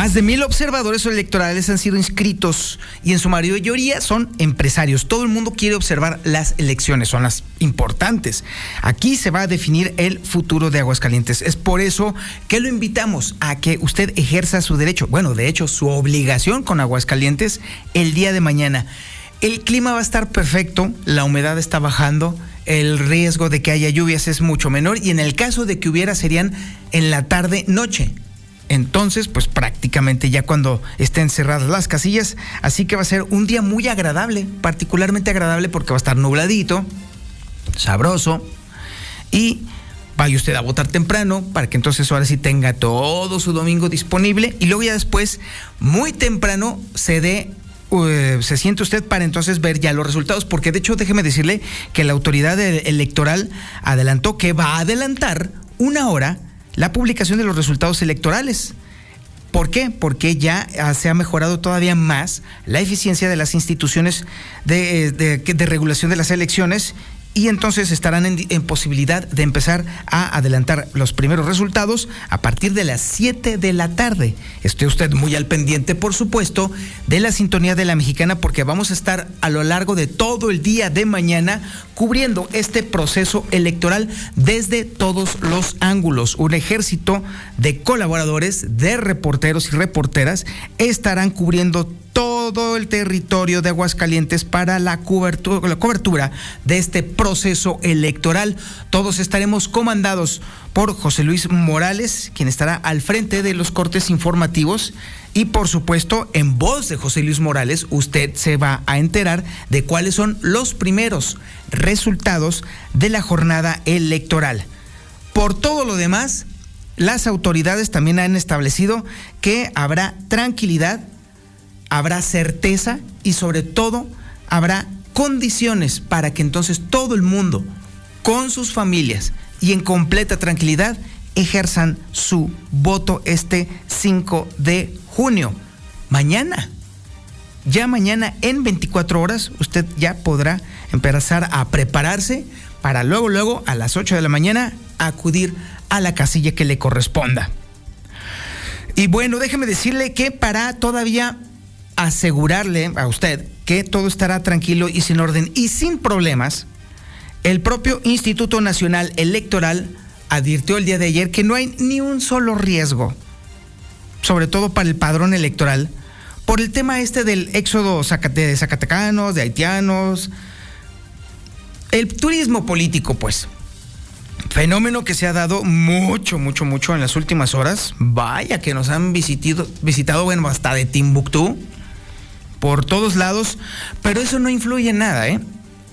Más de mil observadores electorales han sido inscritos y en su mayoría son empresarios. Todo el mundo quiere observar las elecciones, son las importantes. Aquí se va a definir el futuro de Aguascalientes. Es por eso que lo invitamos a que usted ejerza su derecho, bueno, de hecho su obligación con Aguascalientes el día de mañana. El clima va a estar perfecto, la humedad está bajando, el riesgo de que haya lluvias es mucho menor y en el caso de que hubiera serían en la tarde noche entonces, pues prácticamente ya cuando estén cerradas las casillas, así que va a ser un día muy agradable, particularmente agradable porque va a estar nubladito, sabroso y vaya usted a votar temprano para que entonces ahora sí tenga todo su domingo disponible y luego ya después, muy temprano, se dé eh, se siente usted para entonces ver ya los resultados, porque de hecho déjeme decirle que la autoridad electoral adelantó que va a adelantar una hora la publicación de los resultados electorales. ¿Por qué? Porque ya ah, se ha mejorado todavía más la eficiencia de las instituciones de, eh, de regulación de las elecciones y entonces estarán en, posibilidad de empezar a adelantar los primeros resultados a partir de las 7 de la tarde. Esté usted muy al pendiente, por supuesto, de la sintonía de la mexicana porque vamos a estar a lo largo de todo el día de mañana cubriendo este proceso electoral desde todos los ángulos. Un ejército de colaboradores, de reporteros y reporteras estarán cubriendo todo el territorio de Aguascalientes para la cobertura, de este proceso electoral. Todos estaremos comandados por José Luis Morales, quien estará al frente de los cortes informativos. Y por supuesto, en voz de José Luis Morales, usted se va a enterar de cuáles son los primeros resultados de la jornada electoral. Por todo lo demás, las autoridades también han establecido que habrá tranquilidad habrá certeza y sobre todo habrá condiciones para que entonces todo el mundo, con sus familias y en completa tranquilidad, ejerzan su voto este 5 de junio. Mañana, ya mañana en 24 horas, usted ya podrá empezar a prepararse para luego, luego a las 8 de la mañana acudir a la casilla que le corresponda. Y bueno, déjeme decirle que para todavía asegurarle a usted que todo estará tranquilo y sin orden y sin problemas, el propio Instituto Nacional Electoral advirtió el día de ayer que no hay ni un solo riesgo, sobre todo para el padrón electoral, por el tema este del éxodo de zacatecanos, de haitianos, el turismo político, pues. Fenómeno que se ha dado mucho, mucho, mucho en las últimas horas. Vaya que nos han visitado, visitado bueno, hasta de Timbuktu por todos lados, pero eso no influye en nada, ¿eh?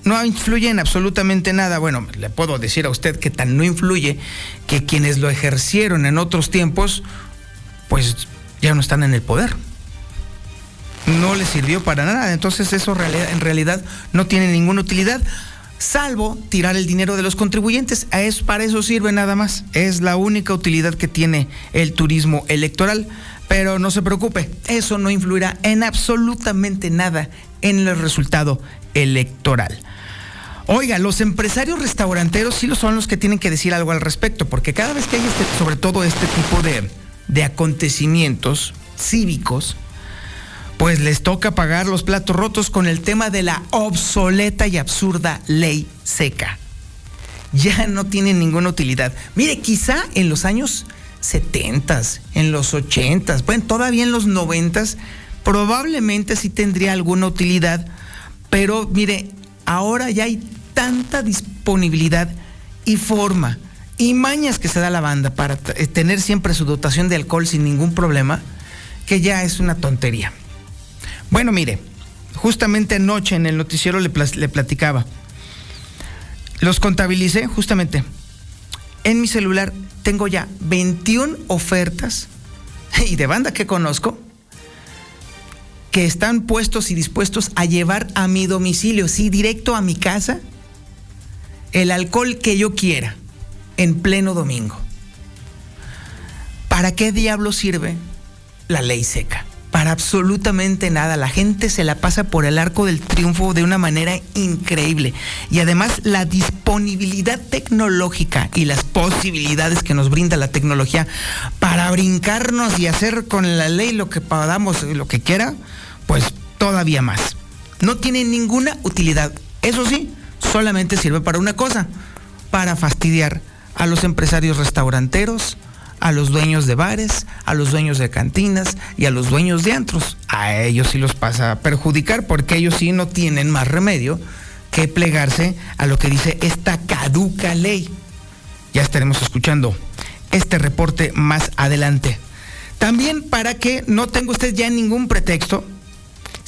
No influye en absolutamente nada. Bueno, le puedo decir a usted que tan no influye que quienes lo ejercieron en otros tiempos, pues ya no están en el poder. No les sirvió para nada. Entonces eso en realidad no tiene ninguna utilidad, salvo tirar el dinero de los contribuyentes. Es, para eso sirve nada más. Es la única utilidad que tiene el turismo electoral. Pero no se preocupe, eso no influirá en absolutamente nada en el resultado electoral. Oiga, los empresarios restauranteros sí son los que tienen que decir algo al respecto, porque cada vez que hay este, sobre todo este tipo de, de acontecimientos cívicos, pues les toca pagar los platos rotos con el tema de la obsoleta y absurda ley seca. Ya no tienen ninguna utilidad. Mire, quizá en los años 70 en los 80 bueno, todavía en los 90 probablemente sí tendría alguna utilidad Pero mire, ahora ya hay tanta disponibilidad y forma y mañas que se da la banda para eh, tener siempre su dotación de alcohol sin ningún problema, que ya es una tontería. Bueno, mire, justamente anoche en el noticiero le, le platicaba. Los contabilicé justamente. En mi celular tengo ya 21 ofertas y de banda que conozco que están puestos y dispuestos a llevar a mi domicilio, sí, directo a mi casa, el alcohol que yo quiera en pleno domingo. ¿Para qué diablo sirve la ley seca? Para absolutamente nada. La gente se la pasa por el arco del triunfo de una manera increíble. Y además la disponibilidad tecnológica y las posibilidades que nos brinda la tecnología para brincarnos y hacer con la ley lo que podamos, lo que quiera, pues todavía más. No tiene ninguna utilidad. Eso sí, solamente sirve para una cosa, para fastidiar a los empresarios restauranteros, a los dueños de bares, a los dueños de cantinas y a los dueños de antros. A ellos sí los pasa a perjudicar porque ellos sí no tienen más remedio que plegarse a lo que dice esta caduca ley. Ya estaremos escuchando este reporte más adelante. También para que no tenga usted ya ningún pretexto,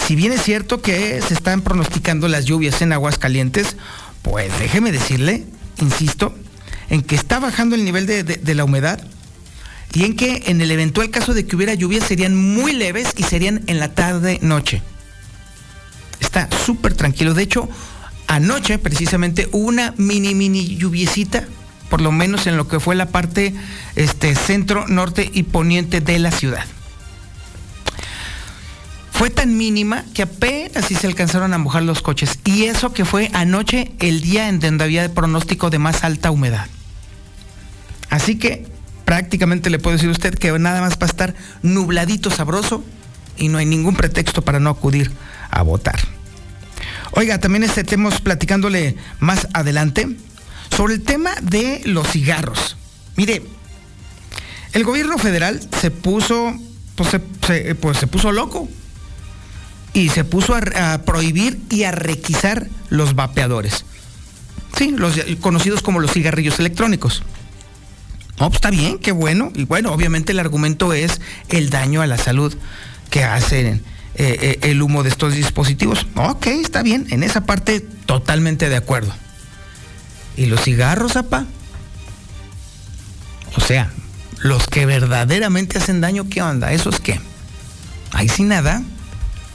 si bien es cierto que se están pronosticando las lluvias en Aguascalientes, pues déjeme decirle, insisto, en que está bajando el nivel de, la humedad y en que en el eventual caso de que hubiera lluvias serían muy leves y serían en la tarde-noche. Está súper tranquilo. De hecho, anoche precisamente una mini, mini lluviecita, por lo menos en lo que fue la parte este, centro, norte y poniente de la ciudad. Fue tan mínima que apenas si se alcanzaron a mojar los coches. Y eso que fue anoche el día en donde había pronóstico de más alta humedad. Así que prácticamente le puedo decir a usted que nada más va a estar nubladito sabroso y no hay ningún pretexto para no acudir a votar. Oiga, también estemos platicándole más adelante sobre el tema de los cigarros. Mire, el gobierno federal se puso, pues se, pues se puso loco y se puso a, a, prohibir y a requisar los vapeadores. Sí, los conocidos como los cigarrillos electrónicos. No, pues está bien, qué bueno. Y bueno, obviamente el argumento es el daño a la salud que hace eh, eh, el humo de estos dispositivos. Ok, está bien, en esa parte totalmente de acuerdo. ¿Y los cigarros, apa? O sea, los que verdaderamente hacen daño, ¿qué onda? ¿Esos qué? Ahí sí nada.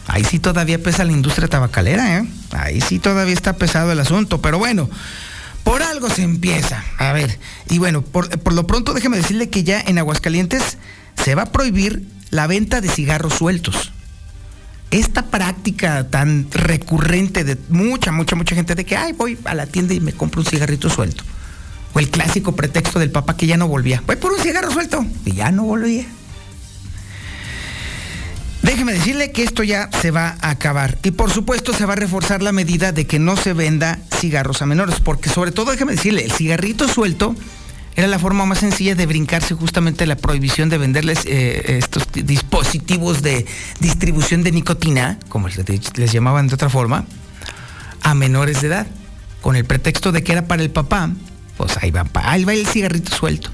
Ahí sí todavía pesa la industria tabacalera, ¿eh? Ahí sí todavía está pesado el asunto, pero bueno. Por algo se empieza. A ver, y bueno, por, lo pronto déjeme decirle que ya en Aguascalientes se va a prohibir la venta de cigarros sueltos. Esta práctica tan recurrente de mucha, mucha, mucha gente de que, ay, voy a la tienda y me compro un cigarrito suelto. O el clásico pretexto del papá que ya no volvía. Voy por un cigarro suelto. Y ya no volvía. Déjeme decirle que esto ya se va a acabar. Y por supuesto se va a reforzar la medida de que no se venda cigarros a menores. Porque sobre todo, déjeme decirle, el cigarrito suelto era la forma más sencilla de brincarse justamente la prohibición de venderles eh, estos dispositivos de distribución de nicotina, como les, llamaban de otra forma, a menores de edad. Con el pretexto de que era para el papá, pues ahí va, ahí va el cigarrito suelto.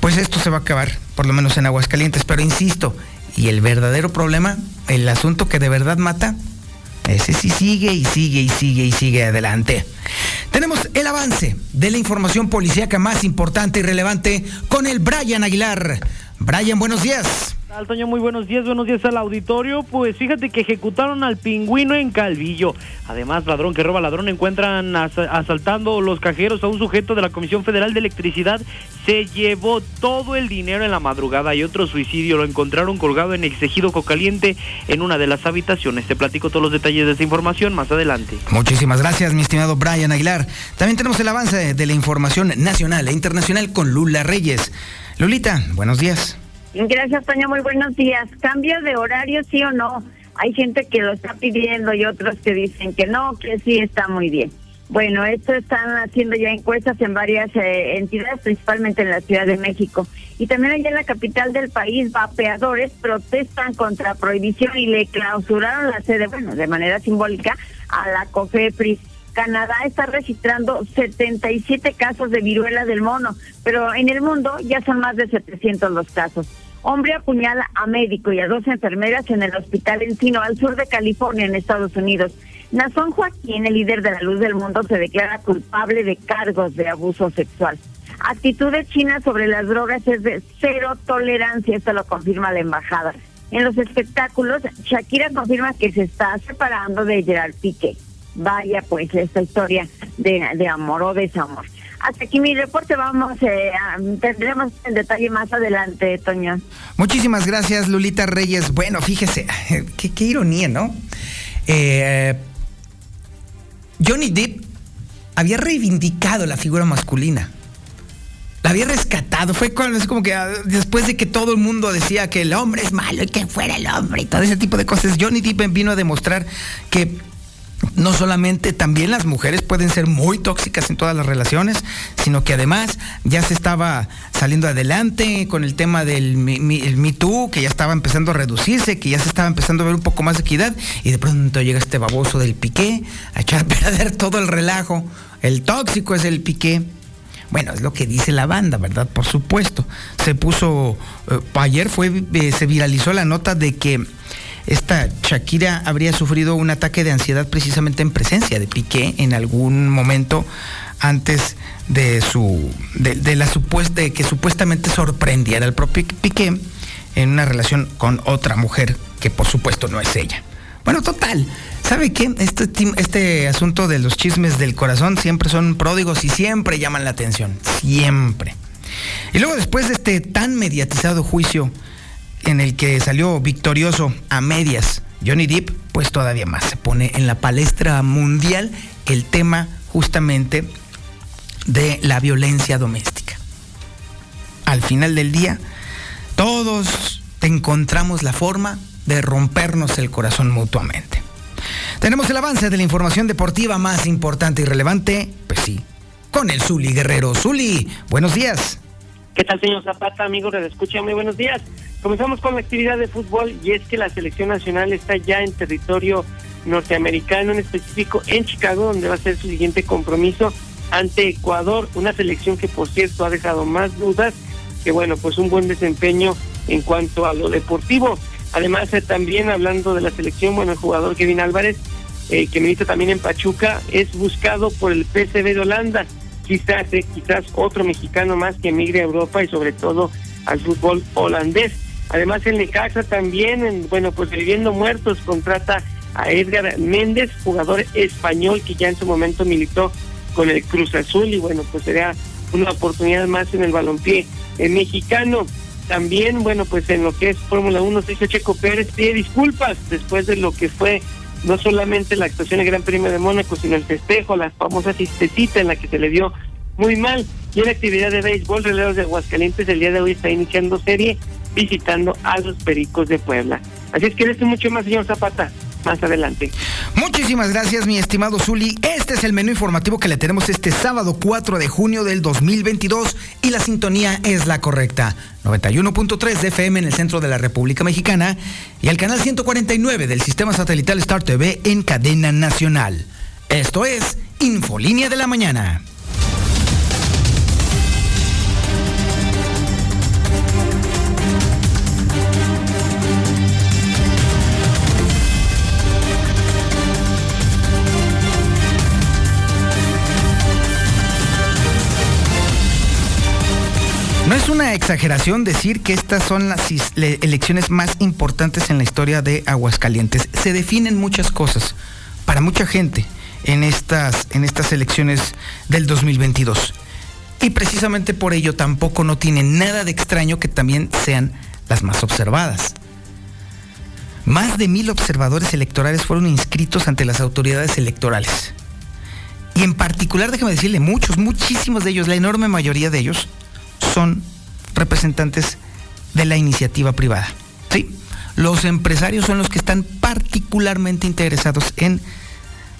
Pues esto se va a acabar, por lo menos en Aguascalientes. Pero insisto, y el verdadero problema, el asunto que de verdad mata, ese sí sigue y sigue y sigue y sigue adelante. Tenemos el avance de la información policíaca más importante y relevante con el Brian Aguilar. Brian, buenos días. Altoño, muy buenos días, buenos días al auditorio. Pues fíjate que ejecutaron al pingüino en Calvillo. Además, ladrón que roba ladrón, encuentran asaltando los cajeros a un sujeto de la Comisión Federal de Electricidad. Se llevó todo el dinero en la madrugada y otro suicidio lo encontraron colgado en Exigido Cocaliente en una de las habitaciones. Te platico todos los detalles de esta información más adelante. Muchísimas gracias, mi estimado Brian Aguilar. También tenemos el avance de la información nacional e internacional con Lula Reyes. Lulita, buenos días. Gracias, Toña. Muy buenos días. ¿Cambio de horario, sí o no? Hay gente que lo está pidiendo y otros que dicen que no, que sí está muy bien. Bueno, esto están haciendo ya encuestas en varias eh, entidades, principalmente en la Ciudad de México. Y también allá en la capital del país, vapeadores protestan contra prohibición y le clausuraron la sede, bueno, de manera simbólica, a la COFEPRIS. Canadá está registrando 77 casos de viruela del mono, pero en el mundo ya son más de 700 los casos. Hombre apuñala a médico y a dos enfermeras en el hospital Encino, al sur de California, en Estados Unidos. Nazón Joaquín, el líder de la luz del mundo, se declara culpable de cargos de abuso sexual. Actitud de China sobre las drogas es de cero tolerancia, esto lo confirma la embajada. En los espectáculos, Shakira confirma que se está separando de Gerard Piqué. Vaya pues esta historia de, amor o desamor. Hasta aquí mi reporte, vamos, eh, tendremos el detalle más adelante, Toño. Muchísimas gracias, Lulita Reyes. Bueno, fíjese, qué, qué ironía, ¿no? Eh, Johnny Depp había reivindicado la figura masculina. La había rescatado. Fue cuando, es como que ah, después de que todo el mundo decía que el hombre es malo y que fuera el hombre y todo ese tipo de cosas, Johnny Depp vino a demostrar que no solamente también las mujeres pueden ser muy tóxicas en todas las relaciones, sino que además ya se estaba saliendo adelante con el tema del Me, Too, que ya estaba empezando a reducirse, que ya se estaba empezando a ver un poco más de equidad, y de pronto llega este baboso del piqué a echar a perder todo el relajo. El tóxico es el piqué. Bueno, es lo que dice la banda, ¿verdad? Por supuesto. Se puso, eh, ayer fue, eh, se viralizó la nota de que esta Shakira habría sufrido un ataque de ansiedad precisamente en presencia de Piqué en algún momento antes de su de, la supuesta de que supuestamente sorprendiera al propio Piqué en una relación con otra mujer que por supuesto no es ella. Bueno, total. ¿Sabe qué? Este, este asunto de los chismes del corazón siempre son pródigos y siempre llaman la atención. Siempre. Y luego después de este tan mediatizado juicio en el que salió victorioso a medias Johnny Depp, pues todavía más se pone en la palestra mundial el tema justamente de la violencia doméstica. Al final del día, todos encontramos la forma de rompernos el corazón mutuamente. Tenemos el avance de la información deportiva más importante y relevante, pues sí, con el Zuli Guerrero. Zuli, buenos días. ¿Qué tal, señor Zapata, amigos de Escucha? Muy buenos días. Comenzamos con la actividad de fútbol y es que la selección nacional está ya en territorio norteamericano, en específico en Chicago, donde va a ser su siguiente compromiso ante Ecuador, una selección que por cierto ha dejado más dudas que bueno, pues un buen desempeño en cuanto a lo deportivo. Además, eh, también hablando de la selección, bueno, el jugador Kevin Álvarez, eh, que milita también en Pachuca, es buscado por el PSV de Holanda. Quizás, eh, quizás otro mexicano más que emigre a Europa y sobre todo al fútbol holandés. Además, el Necaxa también, bueno, pues viviendo muertos, contrata a Edgar Méndez, jugador español que ya en su momento militó con el Cruz Azul y bueno, pues sería una oportunidad más en el balompié el mexicano. También, bueno, pues en lo que es Fórmula 1, se Checo Pérez pide disculpas después de lo que fue no solamente la actuación en el Gran Premio de Mónaco, sino el festejo, la famosa cistecita en la que se le dio muy mal. Y en la actividad de béisbol, Releros de Aguascalientes el día de hoy está iniciando serie visitando a los Pericos de Puebla. Así es que esto mucho más, señor Zapata más adelante. Muchísimas gracias, mi estimado Zuli. Este es el menú informativo que le tenemos este sábado 4 de junio del 2022 y la sintonía es la correcta. 91.3 de FM en el centro de la República Mexicana y el canal 149 del sistema satelital Star TV en cadena nacional. Esto es Infolínea de la Mañana. No es una exageración decir que estas son las elecciones más importantes en la historia de Aguascalientes. Se definen muchas cosas para mucha gente en estas, en estas elecciones del 2022. Y precisamente por ello tampoco no tiene nada de extraño que también sean las más observadas. Más de mil observadores electorales fueron inscritos ante las autoridades electorales. Y en particular, déjeme decirle, muchos, muchísimos de ellos, la enorme mayoría de ellos, son representantes de la iniciativa privada. ¿sí? Los empresarios son los que están particularmente interesados en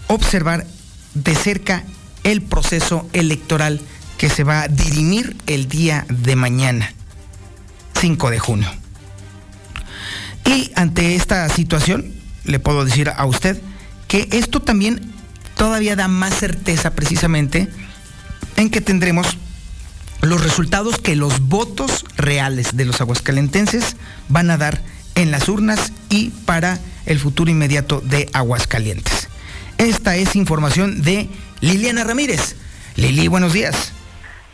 observar de cerca el proceso electoral que se va a dirimir el día de mañana, 5 de junio. Y ante esta situación, le puedo decir a usted que esto también todavía da más certeza precisamente en que tendremos los resultados que los votos reales de los aguascalentenses van a dar en las urnas y para el futuro inmediato de Aguascalientes. Esta es información de Liliana Ramírez. Lili, buenos días.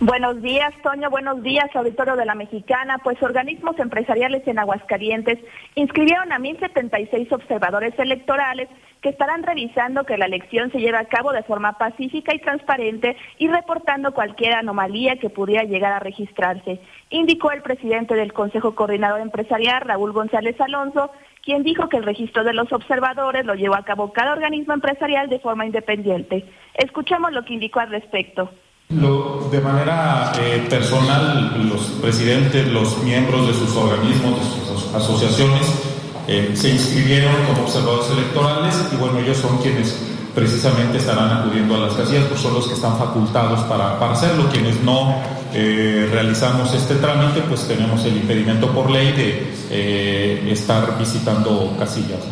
Buenos días, Toño. Buenos días, auditorio de la Mexicana. Pues organismos empresariales en Aguascalientes inscribieron a 1.076 observadores electorales que estarán revisando que la elección se lleve a cabo de forma pacífica y transparente y reportando cualquier anomalía que pudiera llegar a registrarse, indicó el presidente del Consejo Coordinador Empresarial, Raúl González Alonso, quien dijo que el registro de los observadores lo llevó a cabo cada organismo empresarial de forma independiente. Escuchemos lo que indicó al respecto de manera eh, personal, los presidentes, los miembros de sus organismos, de sus asociaciones, eh, se inscribieron como observadores electorales y bueno, ellos son quienes precisamente estarán acudiendo a las casillas, pues son los que están facultados para, para hacerlo. Quienes no eh, realizamos este trámite, pues tenemos el impedimento por ley de estar visitando casillas.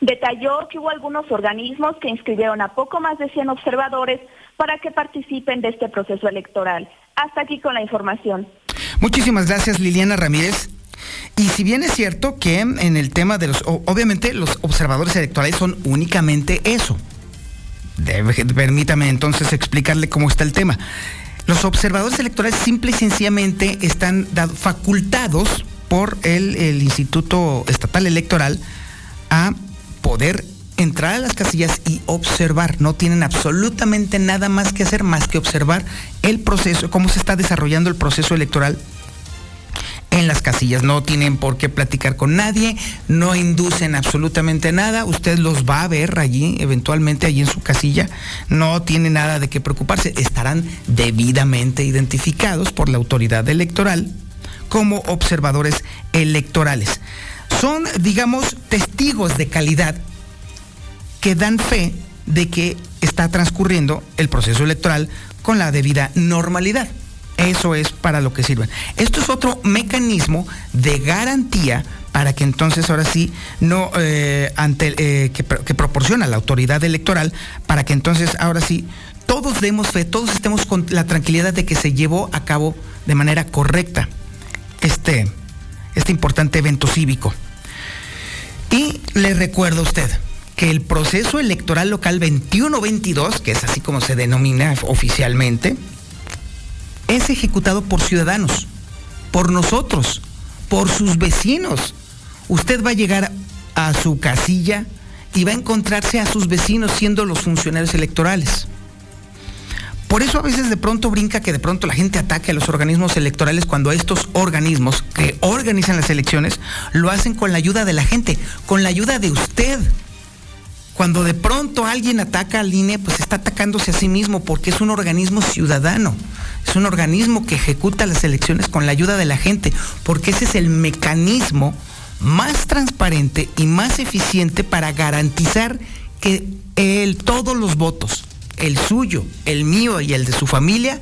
Detalló que hubo algunos organismos que inscribieron a poco más de 100 observadores para que participen de este proceso electoral. Hasta aquí con la información. Muchísimas gracias Liliana Ramírez. Y si bien es cierto que en el tema de los, obviamente los observadores electorales son únicamente eso. permítame entonces explicarle cómo está el tema. Los observadores electorales simple y sencillamente están facultados por el, el Instituto Estatal Electoral a poder entrar a las casillas y observar. No tienen absolutamente nada más que hacer más que observar el proceso, cómo se está desarrollando el proceso electoral en las casillas. No tienen por qué platicar con nadie, no inducen absolutamente nada. Usted los va a ver allí, eventualmente allí en su casilla. No tiene nada de qué preocuparse. Estarán debidamente identificados por la autoridad electoral como observadores electorales. Son, digamos, testigos de calidad que dan fe de que está transcurriendo el proceso electoral con la debida normalidad. Eso es para lo que sirven. Esto es otro mecanismo de garantía para que entonces ahora sí no eh, eh, que, que, proporciona la autoridad electoral para que entonces ahora sí todos demos fe, todos estemos con la tranquilidad de que se llevó a cabo de manera correcta este, este importante evento cívico. Y le recuerdo a usted, que el proceso electoral local 21-22, que es así como se denomina oficialmente, es ejecutado por ciudadanos, por nosotros, por sus vecinos. Usted va a llegar a su casilla y va a encontrarse a sus vecinos siendo los funcionarios electorales. Por eso a veces de pronto brinca que de pronto la gente ataque a los organismos electorales cuando estos organismos que organizan las elecciones lo hacen con la ayuda de la gente, con la ayuda de usted, cuando de pronto alguien ataca al INE, pues está atacándose a sí mismo porque es un organismo ciudadano, es un organismo que ejecuta las elecciones con la ayuda de la gente, porque ese es el mecanismo más transparente y más eficiente para garantizar que todos los votos, el suyo, el mío y el de su familia,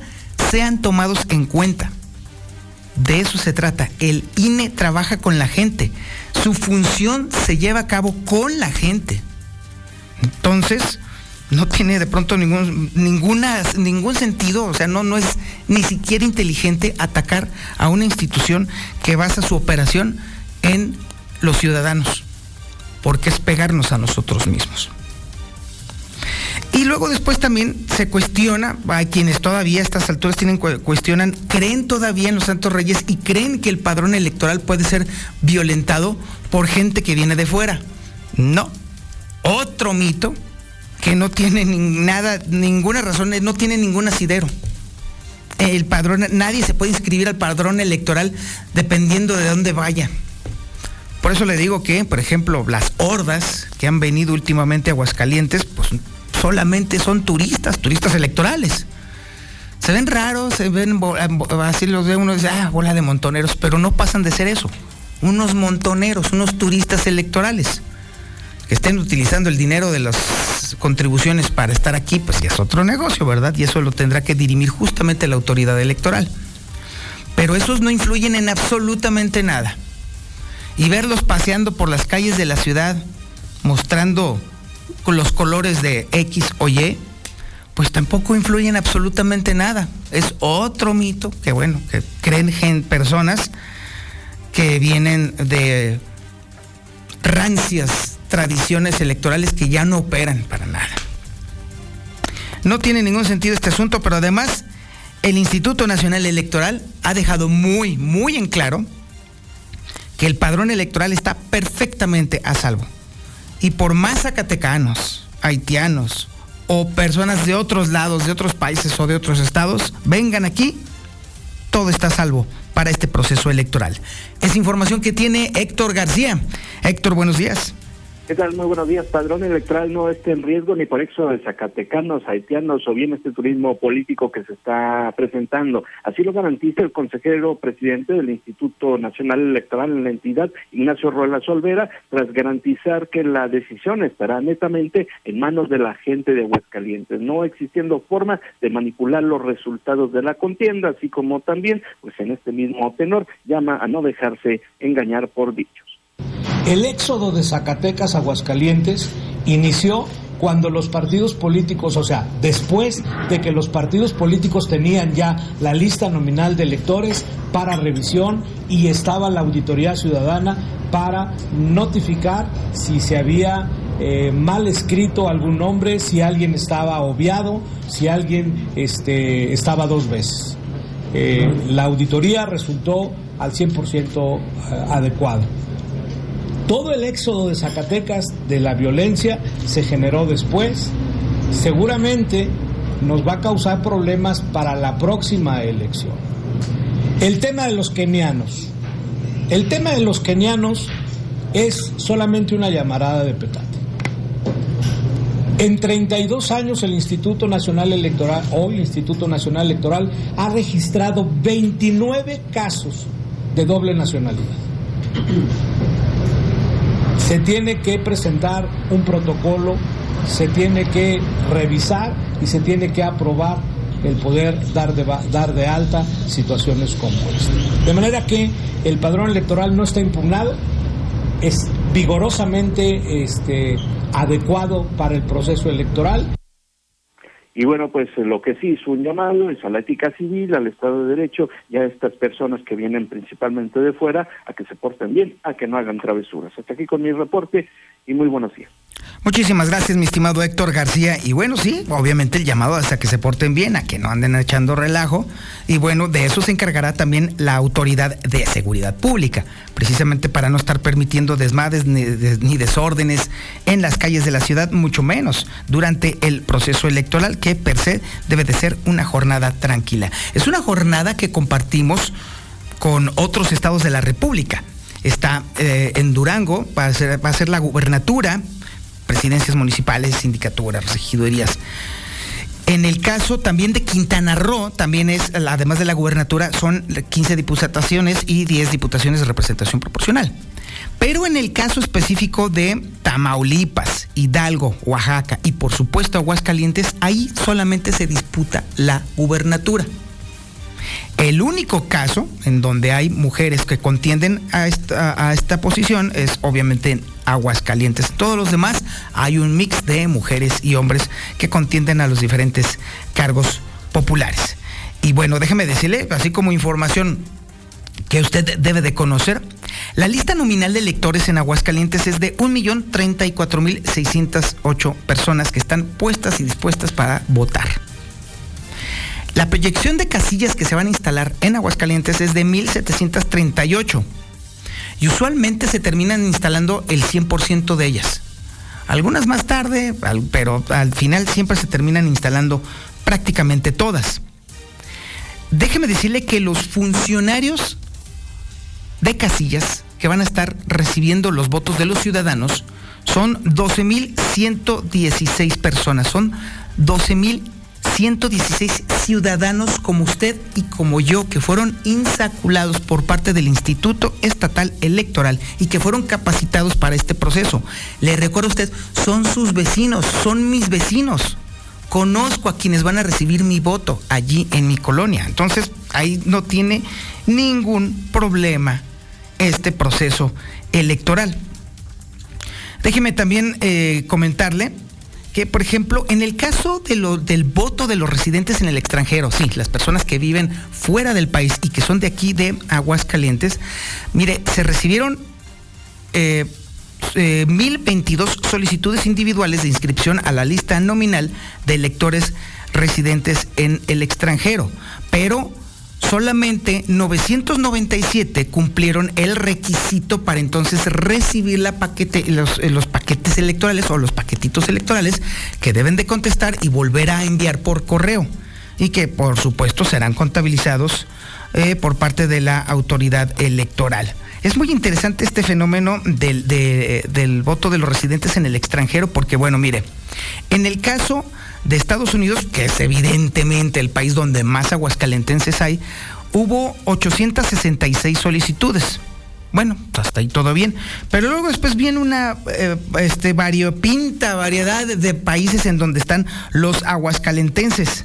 sean tomados en cuenta. De eso se trata. El INE trabaja con la gente. Su función se lleva a cabo con la gente. Entonces, no tiene de pronto ningún, ningún sentido, o sea, no, no es ni siquiera inteligente atacar a una institución que basa su operación en los ciudadanos, porque es pegarnos a nosotros mismos. Y luego después también se cuestiona, hay quienes todavía a estas alturas tienen cuestionan, creen todavía en los Santos Reyes y creen que el padrón electoral puede ser violentado por gente que viene de fuera. No, otro mito que no tiene nada, ninguna razón, no tiene ningún asidero. El padrón, nadie se puede inscribir al padrón electoral dependiendo de dónde vaya. Por eso le digo que, por ejemplo, las hordas que han venido últimamente a Aguascalientes, pues solamente son turistas, turistas electorales. Se ven raros, se ven, así los ve uno dice, ah, bola de montoneros, pero no pasan de ser eso. Unos montoneros, unos turistas electorales estén utilizando el dinero de las contribuciones para estar aquí, pues ya es otro negocio, ¿verdad? Y eso lo tendrá que dirimir justamente la autoridad electoral. Pero esos no influyen en absolutamente nada. Y verlos paseando por las calles de la ciudad, mostrando los colores de X o Y, pues tampoco influyen absolutamente nada. Es otro mito que, bueno, que creen personas que vienen de rancias tradiciones electorales que ya no operan para nada. No tiene ningún sentido este asunto, pero además el Instituto Nacional Electoral ha dejado muy, muy en claro que el padrón electoral está perfectamente a salvo. Y por más zacatecanos, haitianos o personas de otros lados, de otros países o de otros estados, vengan aquí, todo está a salvo para este proceso electoral. Es información que tiene Héctor García. Héctor, buenos días. ¿Qué tal? Muy buenos días. Padrón electoral no esté en riesgo ni por éxodo de zacatecanos, haitianos o bien este turismo político que se está presentando. Así lo garantiza el consejero presidente del Instituto Nacional Electoral en la entidad, Ignacio Ruela Solvera, tras garantizar que la decisión estará netamente en manos de la gente de Aguascalientes, no existiendo forma de manipular los resultados de la contienda, así como también, pues en este mismo tenor, llama a no dejarse engañar por dichos. El éxodo de Zacatecas a Aguascalientes inició cuando los partidos políticos, o sea, después de que los partidos políticos tenían ya la lista nominal de electores para revisión y estaba la auditoría ciudadana para notificar si se había eh, mal escrito algún nombre, si alguien estaba obviado, si alguien este, estaba dos veces. Eh, la auditoría resultó al 100% eh, adecuado. Todo el éxodo de Zacatecas de la violencia se generó después. Seguramente nos va a causar problemas para la próxima elección. El tema de los kenianos. El tema de los kenianos es solamente una llamarada de petate. En 32 años el Instituto Nacional Electoral, hoy Instituto Nacional Electoral, ha registrado 29 casos de doble nacionalidad se tiene que presentar un protocolo, se tiene que revisar y se tiene que aprobar el poder dar de, dar de alta situaciones como esta. De manera que el padrón electoral no está impugnado, es vigorosamente este, adecuado para el proceso electoral. Y bueno, pues lo que sí es un llamado es a la ética civil, al Estado de Derecho y a estas personas que vienen principalmente de fuera a que se porten bien, a que no hagan travesuras. Hasta aquí con mi reporte y muy buenos días. Muchísimas gracias, mi estimado Héctor García. Y bueno, sí, obviamente el llamado hasta que se porten bien, a que no anden echando relajo. Y bueno, de eso se encargará también la autoridad de seguridad pública, precisamente para no estar permitiendo desmadres ni, desórdenes en las calles de la ciudad, mucho menos durante el proceso electoral, que per se debe de ser una jornada tranquila. Es una jornada que compartimos con otros estados de la República. Está eh, en Durango, va a, ser, va a ser la gubernatura, presidencias municipales, sindicaturas, regidurías. En el caso también de Quintana Roo, también es, además de la gubernatura, son 15 diputaciones y 10 diputaciones de representación proporcional. Pero en el caso específico de Tamaulipas, Hidalgo, Oaxaca y por supuesto Aguascalientes, ahí solamente se disputa la gubernatura. El único caso en donde hay mujeres que contienden a esta, a esta posición es obviamente en Aguascalientes. Todos los demás hay un mix de mujeres y hombres que contienden a los diferentes cargos populares. Y bueno, déjeme decirle, así como información que usted debe de conocer, la lista nominal de electores en Aguascalientes es de 1.034.608 personas que están puestas y dispuestas para votar. La proyección de casillas que se van a instalar en Aguascalientes es de 1.738 y usualmente se terminan instalando el 100% de ellas. Algunas más tarde, pero al final siempre se terminan instalando prácticamente todas. Déjeme decirle que los funcionarios de casillas que van a estar recibiendo los votos de los ciudadanos son 12.116 personas, son 12.000 116 ciudadanos como usted y como yo que fueron insaculados por parte del Instituto Estatal Electoral y que fueron capacitados para este proceso. Le recuerdo a usted, son sus vecinos, son mis vecinos. Conozco a quienes van a recibir mi voto allí en mi colonia. Entonces, ahí no tiene ningún problema este proceso electoral. Déjeme también eh, comentarle que, por ejemplo, en el caso de lo, del voto de los residentes en el extranjero, sí, las personas que viven fuera del país y que son de aquí de Aguascalientes, mire, se recibieron eh, 1022 eh, solicitudes individuales de inscripción a la lista nominal de electores residentes en el extranjero, pero solamente 997 cumplieron el requisito para entonces recibir eh, los, paquetes electorales o los paquetitos electorales que deben de contestar y volver a enviar por correo y que por supuesto serán contabilizados eh, por parte de la autoridad electoral. Es muy interesante este fenómeno del voto de los residentes en el extranjero porque, bueno, mire, en el caso de Estados Unidos, que es evidentemente el país donde más aguascalentenses hay, hubo 866 solicitudes. Bueno, hasta ahí todo bien. Pero luego después viene una eh, este, variopinta variedad de países en donde están los aguascalentenses.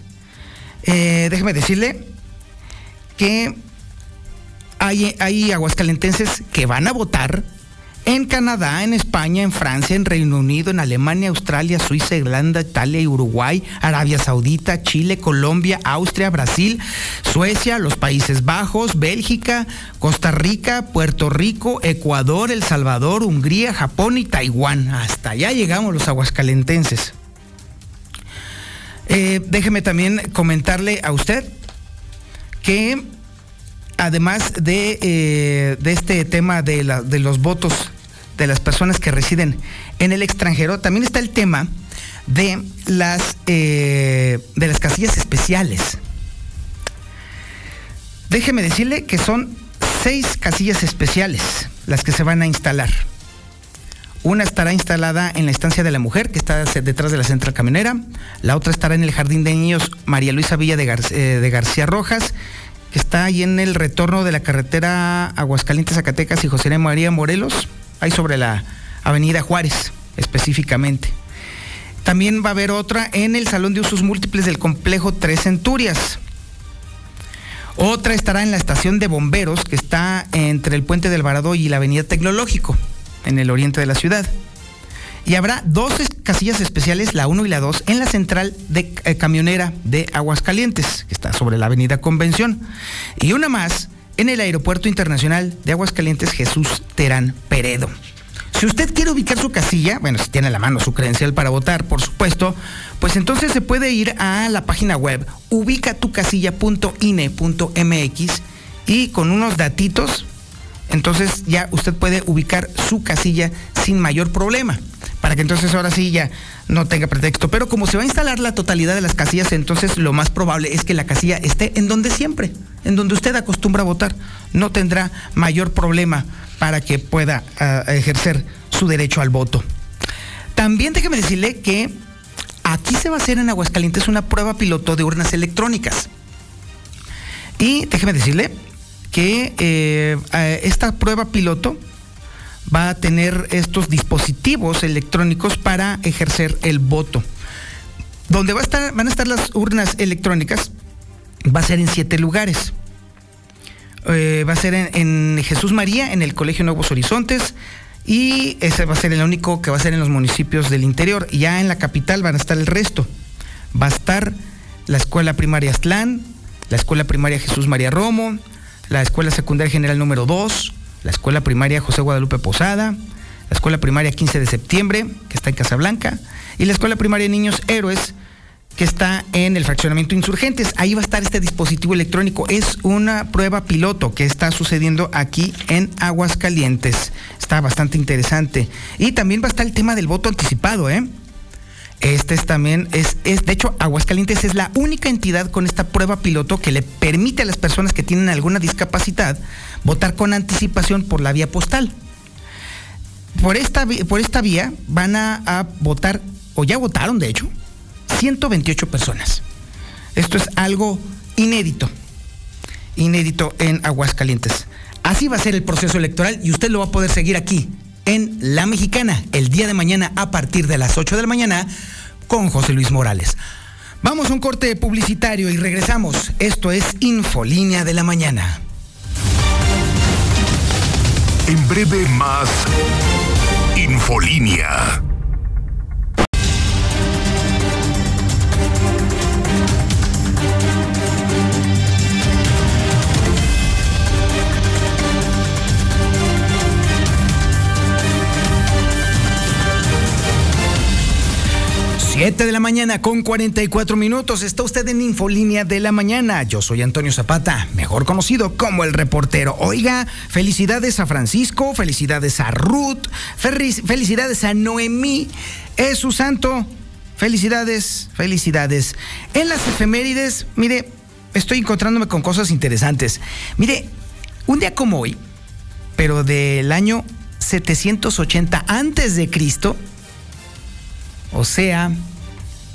Eh, déjeme decirle que hay, hay aguascalentenses que van a votar en Canadá, en España, en Francia, en Reino Unido, en Alemania, Australia, Suiza, Irlanda, Italia y Uruguay, Arabia Saudita, Chile, Colombia, Austria, Brasil, Suecia, los Países Bajos, Bélgica, Costa Rica, Puerto Rico, Ecuador, El Salvador, Hungría, Japón y Taiwán. Hasta allá llegamos los aguascalentenses. Eh, déjeme también comentarle a usted que además de, eh, de este tema de, de los votos de las personas que residen en el extranjero, también está el tema de las, eh, de las casillas especiales. Déjeme decirle que son seis casillas especiales las que se van a instalar. Una estará instalada en la estancia de la mujer, que está detrás de la central camionera. La otra estará en el jardín de niños María Luisa Villa de, eh, de García Rojas que está ahí en el retorno de la carretera Aguascalientes, Zacatecas y José María Morelos, ahí sobre la avenida Juárez específicamente. También va a haber otra en el Salón de Usos Múltiples del Complejo Tres Centurias. Otra estará en la estación de bomberos que está entre el Puente del Varado y la Avenida Tecnológico, en el oriente de la ciudad. Y habrá dos casillas especiales, la 1 y la 2, en la central de eh, camionera de Aguascalientes, que está sobre la avenida Convención. Y una más en el Aeropuerto Internacional de Aguascalientes Jesús Terán Peredo. Si usted quiere ubicar su casilla, bueno, si tiene a la mano su credencial para votar, por supuesto, pues entonces se puede ir a la página web ubicatucasilla.ine.mx y con unos datitos, entonces ya usted puede ubicar su casilla sin mayor problema para que entonces ahora sí ya no tenga pretexto. Pero como se va a instalar la totalidad de las casillas, entonces lo más probable es que la casilla esté en donde siempre, en donde usted acostumbra a votar. No tendrá mayor problema para que pueda ah, ejercer su derecho al voto. También déjeme decirle que aquí se va a hacer en Aguascalientes una prueba piloto de urnas electrónicas. Y déjeme decirle que eh, esta prueba piloto va a tener estos dispositivos electrónicos para ejercer el voto. Donde va a estar, van a estar las urnas electrónicas va a ser en siete lugares. Eh, va a ser en, Jesús María, en el Colegio Nuevos Horizontes, y ese va a ser el único que va a ser en los municipios del interior. Ya en la capital van a estar el resto. Va a estar la Escuela Primaria Aztlán, la Escuela Primaria Jesús María Romo, la Escuela Secundaria General número 2, la Escuela Primaria José Guadalupe Posada, la Escuela Primaria 15 de septiembre, que está en Casablanca, y la Escuela Primaria Niños Héroes, que está en el fraccionamiento Insurgentes. Ahí va a estar este dispositivo electrónico. Es una prueba piloto que está sucediendo aquí en Aguascalientes. Está bastante interesante. Y también va a estar el tema del voto anticipado, ¿eh? Este es también, es, es, de hecho, Aguascalientes es la única entidad con esta prueba piloto que le permite a las personas que tienen alguna discapacidad votar con anticipación por la vía postal. Por esta, por esta vía van a, votar, o ya votaron de hecho, 128 personas. Esto es algo inédito, inédito en Aguascalientes. Así va a ser el proceso electoral y usted lo va a poder seguir aquí en La Mexicana el día de mañana a partir de las 8 de la mañana con José Luis Morales. Vamos a un corte publicitario y regresamos. Esto es Infolínea de la Mañana. En breve más Infolínea. 7 de la mañana con 44 minutos. Está usted en Infolínea de la Mañana. Yo soy Antonio Zapata, mejor conocido como el reportero. Oiga, felicidades a Francisco, felicidades a Ruth, felicidades a Noemí. Es su santo. Felicidades, felicidades. En las efemérides, mire, estoy encontrándome con cosas interesantes. Mire, un día como hoy, pero del año 780 antes de Cristo, o sea,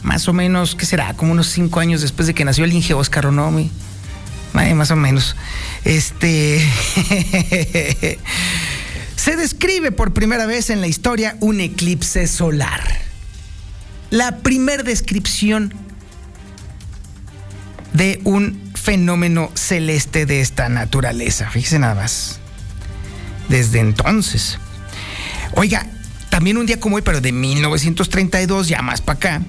más o menos, ¿qué será? Como unos cinco años después de que nació el Inge Oscar. Más o menos. Este. Se describe por primera vez en la historia un eclipse solar. La primera descripción de un fenómeno celeste de esta naturaleza. Fíjese nada más. Desde entonces. Oiga, también un día como hoy, pero de 1932, ya más para acá,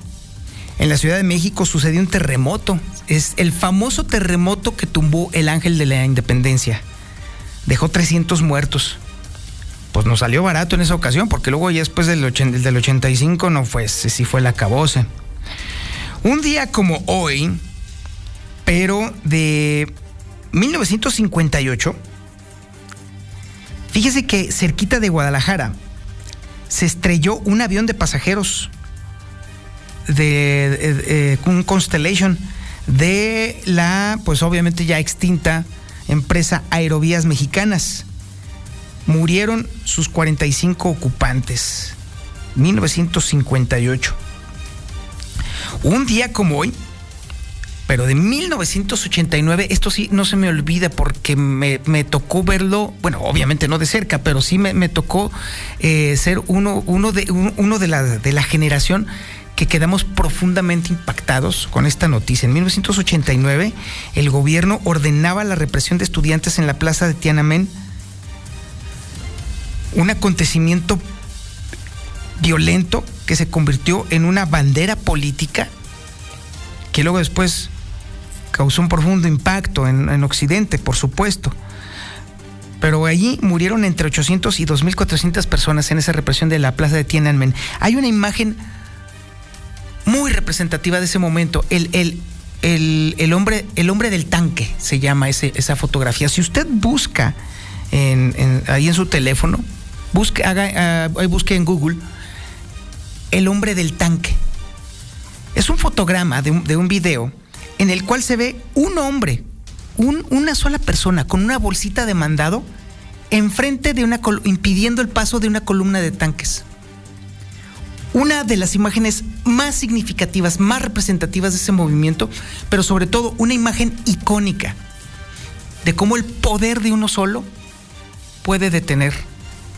en la Ciudad de México sucedió un terremoto. Es el famoso terremoto que tumbó el ángel de la independencia. Dejó 300 muertos. Pues nos salió barato en esa ocasión, porque luego ya después del, del 85 no fue, sí fue la cabose. Un día como hoy, pero de 1958, fíjese que cerquita de Guadalajara, se estrelló un avión de pasajeros de, un Constellation de la, pues obviamente ya extinta empresa Aerovías Mexicanas. Murieron sus 45 ocupantes. 1958. Un día como hoy, pero de 1989, esto sí no se me olvida porque me, tocó verlo, bueno, obviamente no de cerca, pero sí me, tocó eh, ser uno, uno, de, uno de, la, de la generación que quedamos profundamente impactados con esta noticia. En 1989, el gobierno ordenaba la represión de estudiantes en la plaza de Tiananmen, un acontecimiento violento que se convirtió en una bandera política que luego después causó un profundo impacto en, Occidente, por supuesto. Pero allí murieron entre 800 y 2.400 personas en esa represión de la plaza de Tiananmen. Hay una imagen muy representativa de ese momento. El, el, hombre, el hombre del tanque se llama ese, esa fotografía. Si usted busca ahí en su teléfono, busque, haga, uh, busque en Google el hombre del tanque. Es un fotograma de un, de un video en el cual se ve un hombre, una sola persona con una bolsita de mandado enfrente de una impidiendo el paso de una columna de tanques. Una de las imágenes más significativas, más representativas de ese movimiento, pero sobre todo una imagen icónica de cómo el poder de uno solo puede detener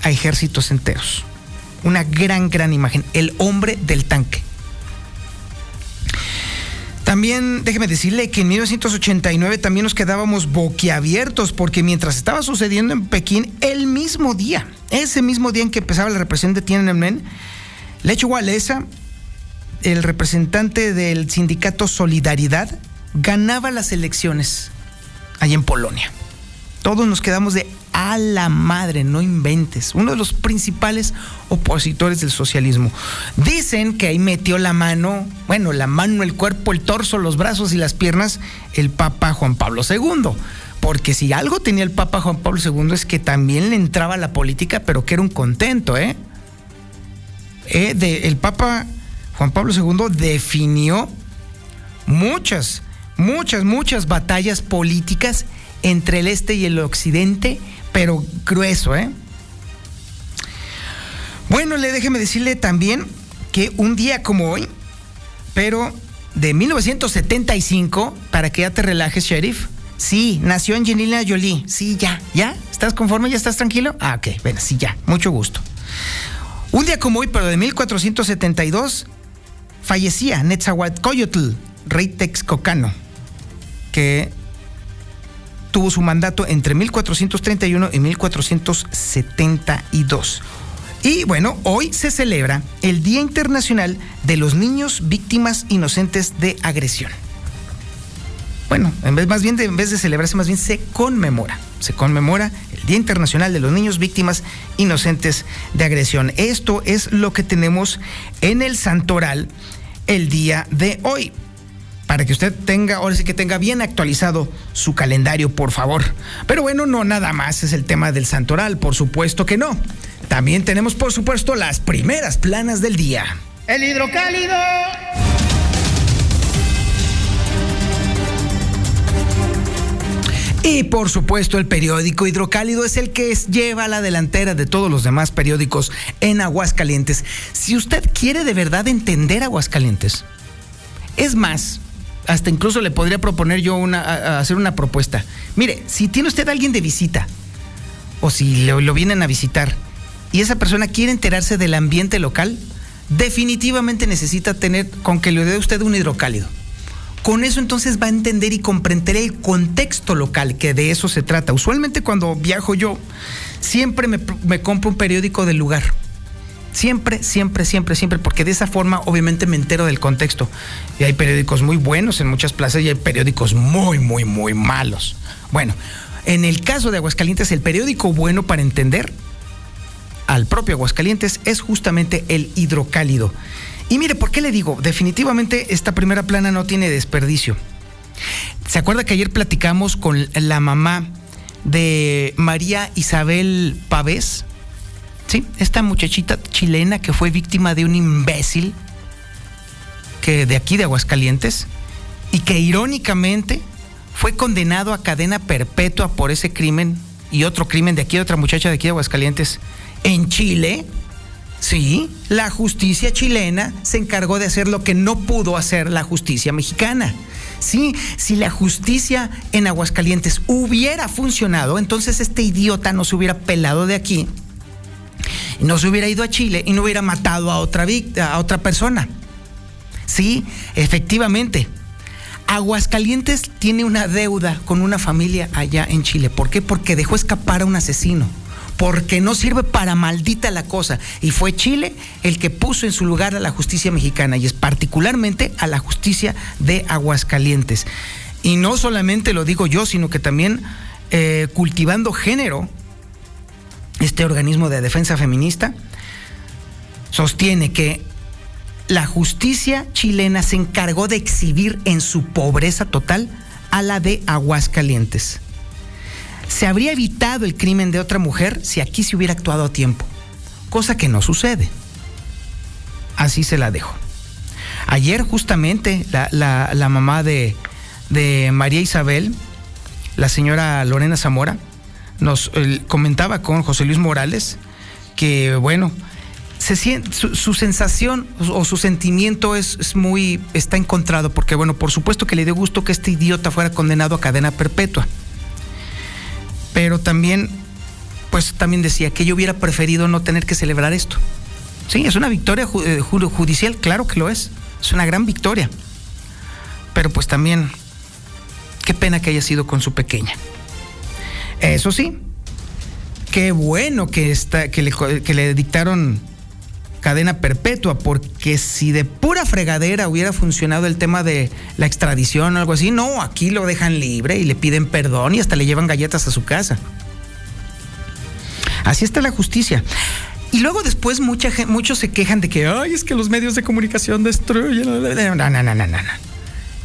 a ejércitos enteros. Una gran, gran imagen, el hombre del tanque. También déjeme decirle que en 1989 también nos quedábamos boquiabiertos porque mientras estaba sucediendo en Pekín, el mismo día, ese mismo día en que empezaba la represión de Tiananmen, Lecho Walesa, el representante del sindicato Solidaridad, ganaba las elecciones allí en Polonia. Todos nos quedamos de a la madre, no inventes. Uno de los principales opositores del socialismo. Dicen que ahí metió la mano, bueno, la mano, el cuerpo, el torso, los brazos y las piernas, el Papa Juan Pablo II. Porque si algo tenía el Papa Juan Pablo II es que también le entraba la política, pero que era un contento, ¿eh? eh el Papa Juan Pablo II definió muchas, muchas, muchas batallas políticas entre el este y el occidente pero grueso, ¿eh? Bueno, le déjeme decirle también que un día como hoy, pero de 1975, para que ya te relajes, sheriff. Sí, nació Angelina Jolie. Sí, ya, ya. ¿Estás conforme? ¿Ya estás tranquilo? Ah, ok, bueno, sí, ya. Mucho gusto. Un día como hoy, pero de 1472, fallecía Netzahualcoyotl, rey texcocano, que tuvo su mandato entre 1431 y 1472. Y bueno, hoy se celebra el Día Internacional de los Niños Víctimas Inocentes de Agresión. Bueno, en vez, más bien de, en vez de celebrarse, más bien se conmemora. Se conmemora el Día Internacional de los Niños Víctimas Inocentes de Agresión. Esto es lo que tenemos en el Santoral el día de hoy. Para que usted tenga, ahora sí que tenga bien actualizado su calendario, por favor. Pero bueno, no nada más es el tema del Santoral, por supuesto que no. También tenemos, por supuesto, las primeras planas del día. El hidrocálido. Y por supuesto el periódico Hidrocálido es el que lleva la delantera de todos los demás periódicos en Aguascalientes. Si usted quiere de verdad entender Aguascalientes, es más, hasta incluso le podría proponer yo una, hacer una propuesta. Mire, si tiene usted a alguien de visita, o si lo, lo vienen a visitar, y esa persona quiere enterarse del ambiente local, definitivamente necesita tener con que le dé usted un hidrocálido. Con eso entonces va a entender y comprender el contexto local, que de eso se trata. Usualmente cuando viajo yo, siempre me, me compro un periódico del lugar. Siempre, siempre, siempre, siempre, porque de esa forma obviamente me entero del contexto. Y hay periódicos muy buenos en muchas plazas y hay periódicos muy, muy, muy malos. Bueno, en el caso de Aguascalientes, el periódico bueno para entender al propio Aguascalientes es justamente el hidrocálido. Y mire, ¿por qué le digo? Definitivamente esta primera plana no tiene desperdicio. ¿Se acuerda que ayer platicamos con la mamá de María Isabel Pavés? Sí, esta muchachita chilena que fue víctima de un imbécil que de aquí de Aguascalientes y que irónicamente fue condenado a cadena perpetua por ese crimen y otro crimen de aquí, otra muchacha de aquí de Aguascalientes en Chile. Sí, la justicia chilena se encargó de hacer lo que no pudo hacer la justicia mexicana. Sí, si la justicia en Aguascalientes hubiera funcionado, entonces este idiota no se hubiera pelado de aquí, no se hubiera ido a Chile y no hubiera matado a otra, a otra persona. Sí, efectivamente. Aguascalientes tiene una deuda con una familia allá en Chile. ¿Por qué? Porque dejó escapar a un asesino porque no sirve para maldita la cosa. Y fue Chile el que puso en su lugar a la justicia mexicana y es particularmente a la justicia de Aguascalientes. Y no solamente lo digo yo, sino que también eh, cultivando género, este organismo de defensa feminista sostiene que la justicia chilena se encargó de exhibir en su pobreza total a la de Aguascalientes. Se habría evitado el crimen de otra mujer si aquí se hubiera actuado a tiempo, cosa que no sucede. Así se la dejo. Ayer justamente la, mamá de, de, María Isabel, la señora Lorena Zamora, nos comentaba con José Luis Morales que, bueno, su, sensación o su sentimiento es, es, muy, está encontrado, porque, bueno, por supuesto que le dio gusto que este idiota fuera condenado a cadena perpetua pero también, pues también decía que yo hubiera preferido no tener que celebrar esto. Sí, es una victoria eh, judicial, claro que lo es, es una gran victoria, pero pues también, qué pena que haya sido con su pequeña. Eso sí, qué bueno que, está, que, le, que le dictaron cadena perpetua, porque si de pura fregadera hubiera funcionado el tema de la extradición o algo así, no, aquí lo dejan libre y le piden perdón y hasta le llevan galletas a su casa. Así está la justicia. Y luego después mucha, muchos se quejan de que, ay, es que los medios de comunicación destruyen. No, no, no, no, no.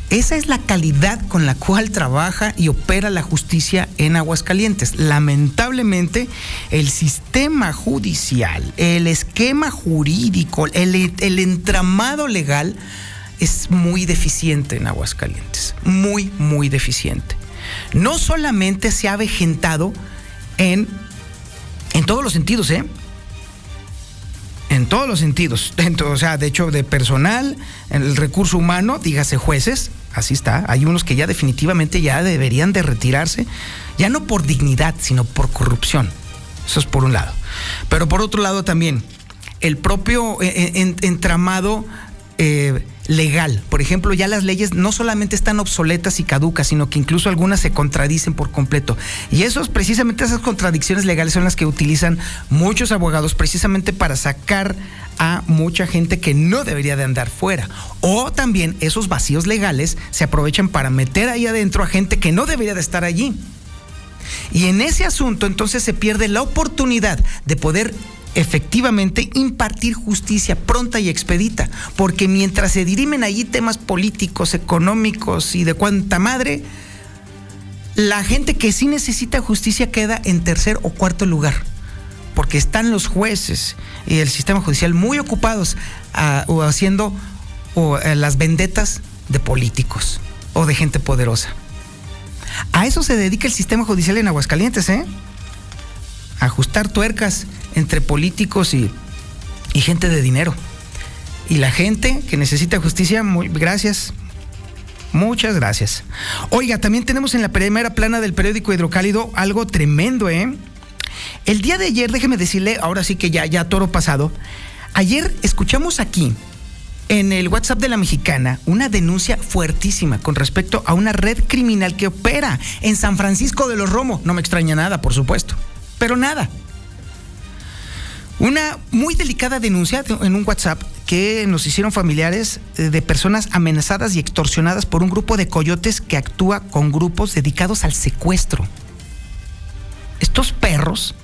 Esa es la calidad con la cual trabaja y opera la justicia en Aguascalientes. Lamentablemente, el sistema judicial, el esquema jurídico, el, el entramado legal es muy deficiente en Aguascalientes. Muy, muy deficiente. No solamente se ha avejentado en, en todos los sentidos, ¿eh? en todos los sentidos, o sea, de hecho, de personal, el recurso humano, dígase jueces, así está. Hay unos que ya definitivamente ya deberían de retirarse, ya no por dignidad, sino por corrupción. Eso es por un lado. Pero por otro lado también, el propio eh, eh, entramado eh, legal. Por ejemplo, ya las leyes no solamente están obsoletas y caducas, sino que incluso algunas se contradicen por completo. Y eso precisamente esas contradicciones legales son las que utilizan muchos abogados precisamente para sacar a mucha gente que no debería de andar fuera. O también esos vacíos legales se aprovechan para meter ahí adentro a gente que no debería de estar allí. Y en ese asunto entonces se pierde la oportunidad de poder efectivamente impartir justicia pronta y expedita, porque mientras se dirimen allí temas políticos, económicos y de cuanta madre, la gente que sí necesita justicia queda en tercer o cuarto lugar, porque están los jueces y el sistema judicial muy ocupados ah, o haciendo eh, las vendetas de políticos o de gente poderosa. A eso se dedica el sistema judicial en Aguascalientes, ¿eh? Ajustar tuercas entre políticos y, gente de dinero. Y la gente que necesita justicia, muy, gracias. Muchas gracias. Oiga, también tenemos en la primera plana del periódico Hidrocálido algo tremendo, ¿eh? El día de ayer, déjeme decirle, ahora sí que ya, ya toro pasado, ayer escuchamos aquí en el WhatsApp de la mexicana una denuncia fuertísima con respecto a una red criminal que opera en San Francisco de los Romos. No me extraña nada, por supuesto, pero nada. Una muy delicada denuncia en un WhatsApp que nos hicieron familiares eh, de personas amenazadas y extorsionadas por un grupo de coyotes que actúa con grupos dedicados al secuestro. Estos perros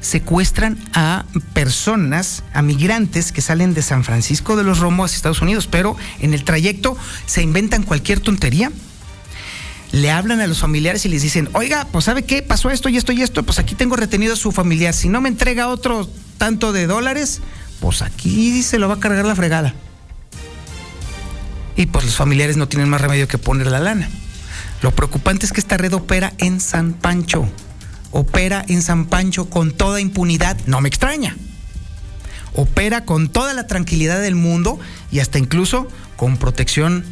secuestran a personas, a migrantes que salen de San Francisco de los Romos a Estados Unidos, pero en el trayecto se inventan cualquier tontería le hablan a los familiares y les dicen, oiga, pues ¿sabe qué? Pasó esto y esto y esto, pues aquí tengo retenido a su familiar. Si no me entrega otro tanto de dólares, pues aquí se lo va a cargar la fregada. Y pues los familiares no tienen más remedio que poner la lana. Lo preocupante es que esta red opera en San Pancho. Opera en San Pancho con toda impunidad. No me extraña. Opera con toda la tranquilidad del mundo y hasta incluso con protección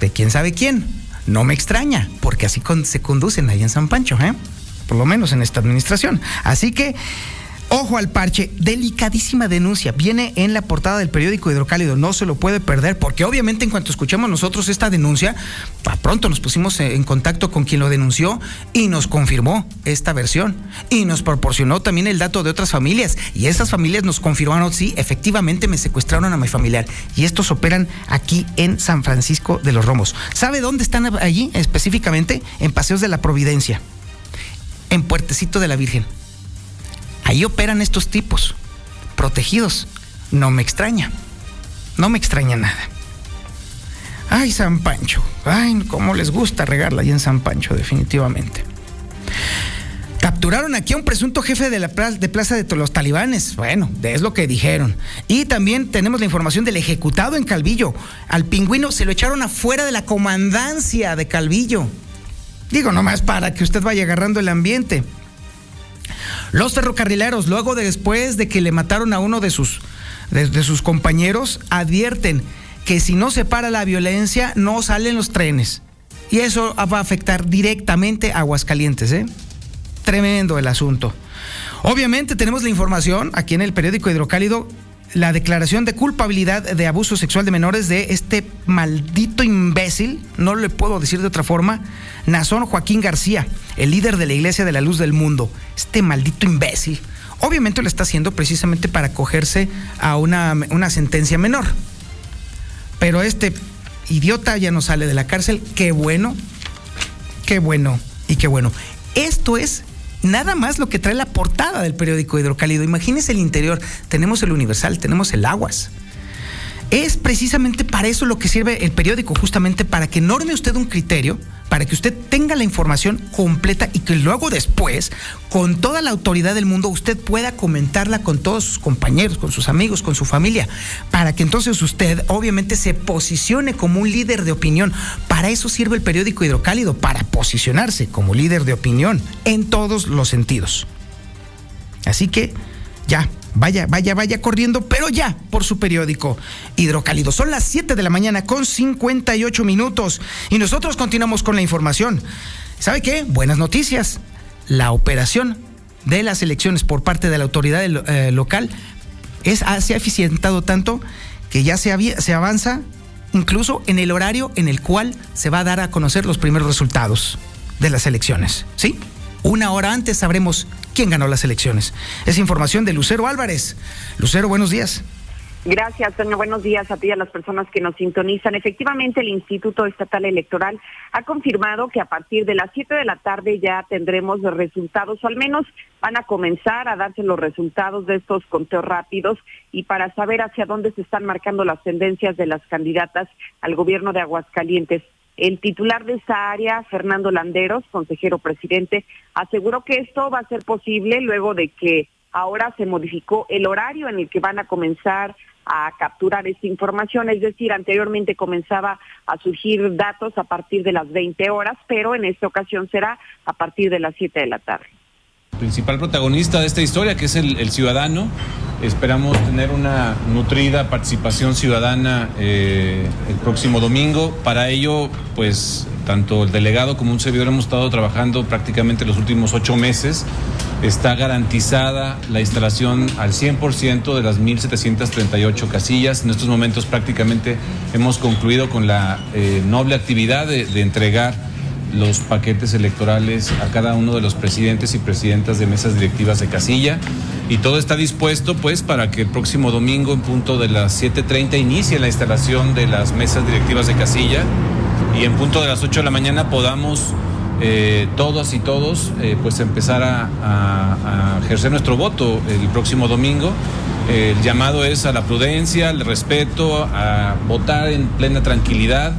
de quién sabe quién. No me extraña, porque así se conducen ahí en San Pancho, ¿eh? por lo menos en esta administración. Así que Ojo al parche, delicadísima denuncia. Viene en la portada del periódico Hidrocálido, no se lo puede perder, porque obviamente en cuanto escuchamos nosotros esta denuncia, pronto nos pusimos en contacto con quien lo denunció y nos confirmó esta versión. Y nos proporcionó también el dato de otras familias. Y esas familias nos confirmaron, sí, efectivamente me secuestraron a mi familiar. Y estos operan aquí en San Francisco de los Romos. ¿Sabe dónde están allí específicamente? En Paseos de la Providencia, en Puertecito de la Virgen. Ahí operan estos tipos, protegidos. No me extraña. No me extraña nada. Ay, San Pancho. Ay, cómo les gusta regarla ahí en San Pancho, definitivamente. Capturaron aquí a un presunto jefe de la plaza de, plaza de los talibanes. Bueno, es lo que dijeron. Y también tenemos la información del ejecutado en Calvillo. Al pingüino se lo echaron afuera de la comandancia de Calvillo. Digo, nomás para que usted vaya agarrando el ambiente. Los ferrocarrileros, luego de, después de que le mataron a uno de sus, de, sus compañeros, advierten que si no se para la violencia, no salen los trenes. Y eso va a afectar directamente a Aguascalientes, ¿eh? Tremendo el asunto. Obviamente tenemos la información aquí en el periódico Hidrocálido la declaración de culpabilidad de abuso sexual de menores de este maldito imbécil, no le puedo decir de otra forma, Nazón Joaquín García, el líder de la Iglesia de la Luz del Mundo. Este maldito imbécil. Obviamente lo está haciendo precisamente para acogerse a una, una sentencia menor. Pero este idiota ya no sale de la cárcel. Qué bueno, qué bueno y qué bueno. Esto es nada más lo que trae la portada del periódico Hidrocálido. Imagínese el interior. Tenemos el Universal, tenemos el Aguas. Es precisamente para eso lo que sirve el periódico, justamente para que norme usted un criterio, para que usted tenga la información completa y que luego después, con toda la autoridad del mundo, usted pueda comentarla con todos sus compañeros, con sus amigos, con su familia, para que entonces usted obviamente se posicione como un líder de opinión. Para eso sirve el periódico Hidrocálido, para posicionarse como líder de opinión en todos los sentidos. Así que ya, Vaya, vaya, vaya corriendo, pero ya por su periódico hidrocálido. Son las 7 de la mañana con 58 minutos y nosotros continuamos con la información. ¿Sabe qué? Buenas noticias. La operación de las elecciones por parte de la autoridad eh, local es, se ha eficientado tanto que ya se, se avanza incluso en el horario en el cual se va a dar a conocer los primeros resultados de las elecciones. ¿Sí? Una hora antes sabremos quién ganó las elecciones. Es información de Lucero Álvarez. Lucero, buenos días. Gracias, Toño. Buenos días a ti y a las personas que nos sintonizan. Efectivamente, el Instituto Estatal Electoral ha confirmado que a partir de las 7 de la tarde ya tendremos los resultados, o al menos van a comenzar a darse los resultados de estos conteos rápidos y para saber hacia dónde se están marcando las tendencias de las candidatas al gobierno de Aguascalientes. El titular de esa área, Fernando Landeros, consejero presidente, aseguró que esto va a ser posible luego de que ahora se modificó el horario en el que van a comenzar a capturar esta información, es decir, anteriormente comenzaba a surgir datos a partir de las 20 horas, pero en esta ocasión será a partir de las 7 de la tarde. Principal protagonista de esta historia, que es el, ciudadano, esperamos tener una nutrida participación ciudadana eh, el próximo domingo. Para ello, pues tanto el delegado como un servidor hemos estado trabajando prácticamente los últimos ocho meses está garantizada la instalación al 100% de las 1.738 casillas. En estos momentos prácticamente hemos concluido con la eh, noble actividad de, entregar los paquetes electorales a cada uno de los presidentes y presidentas de mesas directivas de casilla. Y todo está dispuesto pues para que el próximo domingo en punto de las 7.30 inicie la instalación de las mesas directivas de casilla y en punto de las 8 de la mañana podamos eh, todas y todos eh, pues empezar a, ejercer nuestro voto el próximo domingo. el llamado es a la prudencia, al respeto, a votar en plena tranquilidad.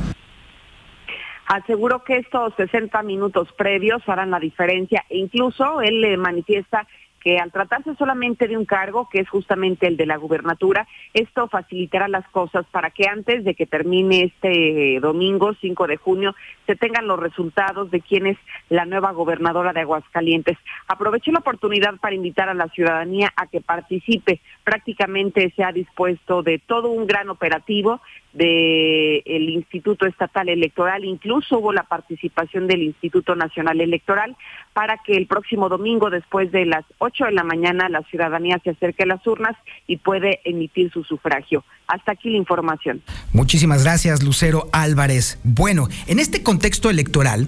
Aseguro que estos 60 minutos previos harán la diferencia e incluso él le manifiesta que al tratarse solamente de un cargo, que es justamente el de la gubernatura, esto facilitará las cosas para que antes de que termine este domingo, 5 de junio, se tengan los resultados de quién es la nueva gobernadora de Aguascalientes. Aprovecho la oportunidad para invitar a la ciudadanía a que participe. Prácticamente se ha dispuesto de todo un gran operativo del el Instituto Estatal Electoral, incluso hubo la participación del Instituto Nacional Electoral para que el próximo domingo, después de las 8 de la mañana, la ciudadanía se acerque a las urnas y puede emitir su sufragio. Hasta aquí la información. Muchísimas gracias, Lucero Álvarez. Bueno, en este contexto electoral,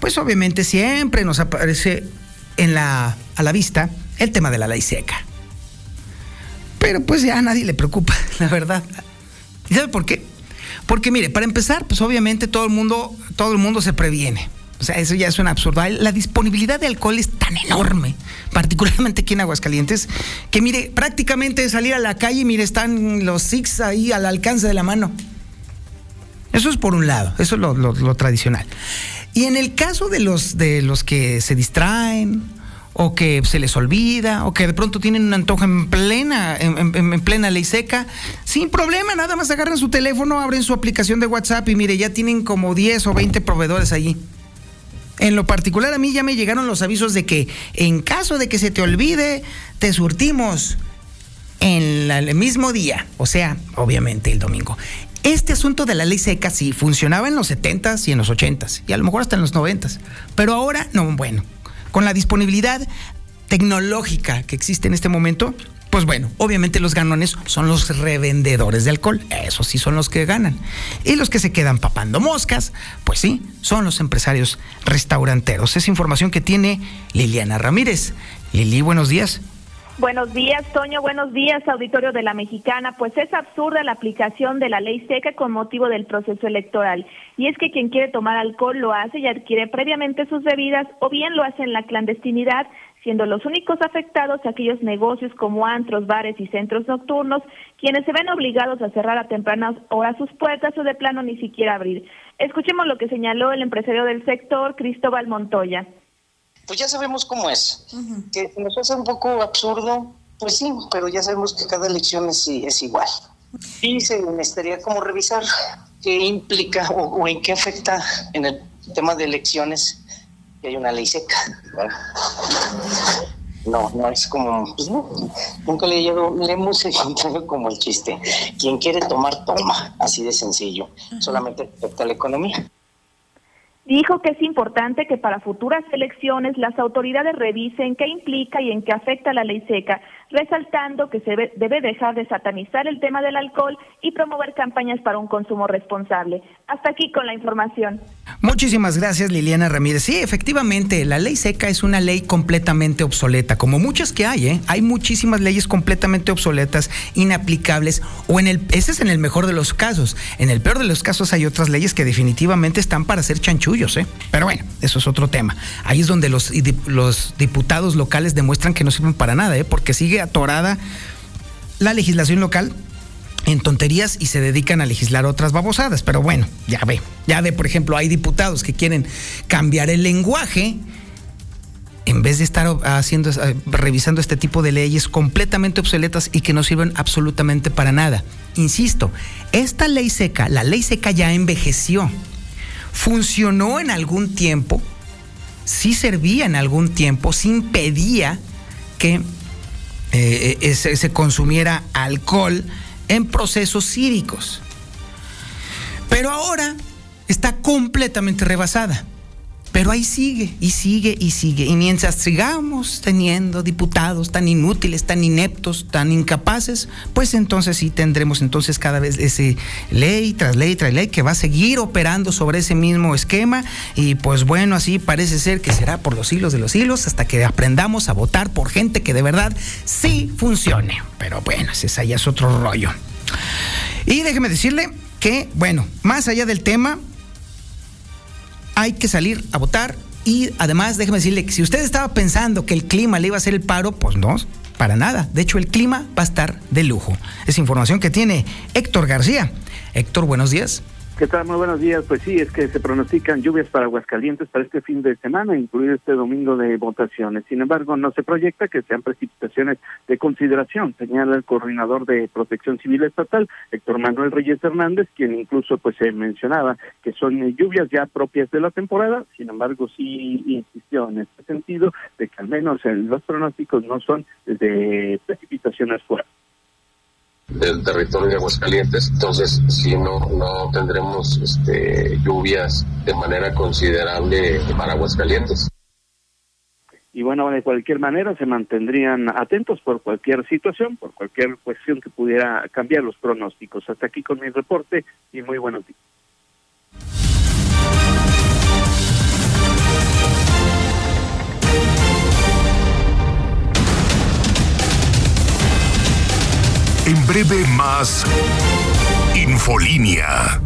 pues obviamente siempre nos aparece a la vista el tema de la ley seca. Pero pues ya a nadie le preocupa, la verdad. ¿Y sabe por qué? Porque mire, para empezar, pues obviamente todo el mundo, todo el mundo se previene. O sea, eso ya es un absurdo. La disponibilidad de alcohol es tan enorme, particularmente aquí en Aguascalientes, que mire, prácticamente salir a la calle, mire, están los six ahí al alcance de la mano. Eso es por un lado, eso es lo, tradicional. Y en el caso de los, de los que se distraen, o que se les olvida, o que de pronto tienen un antojo en plena, en, plena ley seca, sin problema, nada más agarran su teléfono, abren su aplicación de WhatsApp y mire, ya tienen como 10 o 20 proveedores allí. En lo particular a mí ya me llegaron los avisos de que en caso de que se te olvide, te surtimos en el mismo día, o sea, obviamente el domingo. Este asunto de la ley seca sí funcionaba en los 70s y en los 80s y a lo mejor hasta en los 90s, pero ahora no, bueno, con la disponibilidad tecnológica que existe en este momento, pues bueno, obviamente los ganones son los revendedores de alcohol, esos sí son los que ganan. Y los que se quedan papando moscas, pues sí, son los empresarios restauranteros. Es información que tiene Liliana Ramírez. Lili, buenos días. Buenos días, Toño. Buenos días, auditorio de la Mexicana. Pues es absurda la aplicación de la ley seca con motivo del proceso electoral. Y es que quien quiere tomar alcohol lo hace y adquiere previamente sus bebidas o bien lo hace en la clandestinidad, siendo los únicos afectados aquellos negocios como antros, bares y centros nocturnos, quienes se ven obligados a cerrar a tempranas horas sus puertas o de plano ni siquiera abrir. Escuchemos lo que señaló el empresario del sector, Cristóbal Montoya pues ya sabemos cómo es. Que nos hace un poco absurdo, pues sí, pero ya sabemos que cada elección es, es igual. Y se necesitaría como revisar qué implica o, en qué afecta en el tema de elecciones que hay una ley seca. no, no es como, pues no, nunca le, le hemos encontrado como el chiste. Quien quiere tomar, toma, así de sencillo. Solamente afecta la economía. Dijo que es importante que para futuras elecciones las autoridades revisen qué implica y en qué afecta la ley seca, resaltando que se debe dejar de satanizar el tema del alcohol y promover campañas para un consumo responsable. Hasta aquí con la información. Muchísimas gracias Liliana Ramírez. Sí, efectivamente, la ley seca es una ley completamente obsoleta, como muchas que hay, ¿eh? Hay muchísimas leyes completamente obsoletas, inaplicables, o en el, ese es en el mejor de los casos. En el peor de los casos hay otras leyes que definitivamente están para ser chanchú ¿eh? Pero bueno, eso es otro tema. Ahí es donde los, los diputados locales demuestran que no sirven para nada, ¿eh? Porque sigue atorada la legislación local en tonterías y se dedican a legislar otras babosadas. Pero bueno, ya ve, ya ve, por ejemplo, hay diputados que quieren cambiar el lenguaje en vez de estar haciendo, eh, revisando este tipo de leyes completamente obsoletas y que no sirven absolutamente para nada. Insisto, esta ley seca, la ley seca ya envejeció funcionó en algún tiempo, sí servía en algún tiempo, sí impedía que eh, eh, se, consumiera alcohol en procesos cívicos. Pero ahora está completamente rebasada. Pero ahí sigue y sigue y sigue. Y mientras sigamos teniendo diputados tan inútiles, tan ineptos, tan incapaces, pues entonces sí tendremos entonces cada vez ese ley tras ley tras ley que va a seguir operando sobre ese mismo esquema. Y pues bueno, así parece ser que será por los hilos de los hilos hasta que aprendamos a votar por gente que de verdad sí funcione. Pero bueno, ese ya es otro rollo. Y déjeme decirle que, bueno, más allá del tema, hay que salir a votar y además déjeme decirle que si usted estaba pensando que el clima le iba a hacer el paro, pues no, para nada. De hecho, el clima va a estar de lujo. Es información que tiene Héctor García. Héctor, buenos días. ¿Qué tal? Muy buenos días. Pues sí, es que se pronostican lluvias para Aguascalientes para este fin de semana, incluido este domingo de votaciones. Sin embargo, no se proyecta que sean precipitaciones de consideración, señala el coordinador de Protección Civil Estatal, Héctor Manuel Reyes Hernández, quien incluso pues se mencionaba que son lluvias ya propias de la temporada. Sin embargo, sí insistió en este sentido de que al menos en los pronósticos no son de precipitaciones fuertes del territorio de Aguascalientes, entonces si no, no tendremos este, lluvias de manera considerable para Aguascalientes. Y bueno, de cualquier manera se mantendrían atentos por cualquier situación, por cualquier cuestión que pudiera cambiar los pronósticos. Hasta aquí con mi reporte y muy buenos días. Breve más Infolínea.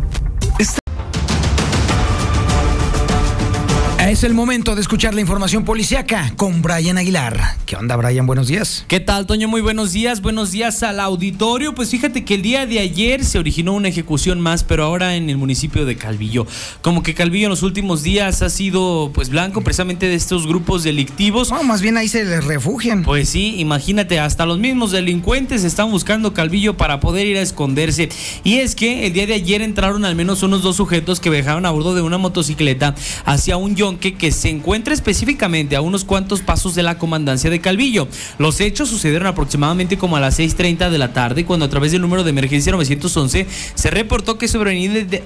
Es el momento de escuchar la información policiaca con Brian Aguilar. ¿Qué onda, Brian? Buenos días. ¿Qué tal, Toño? Muy buenos días. Buenos días al auditorio. Pues fíjate que el día de ayer se originó una ejecución más, pero ahora en el municipio de Calvillo. Como que Calvillo en los últimos días ha sido pues blanco precisamente de estos grupos delictivos. No, más bien ahí se les refugian. Pues sí, imagínate, hasta los mismos delincuentes están buscando Calvillo para poder ir a esconderse. Y es que el día de ayer entraron al menos unos dos sujetos que viajaban a bordo de una motocicleta hacia un yonque que se encuentra específicamente a unos cuantos pasos de la comandancia de Calvillo. Los hechos sucedieron aproximadamente como a las 6.30 de la tarde, cuando a través del número de emergencia 911 se reportó que sobre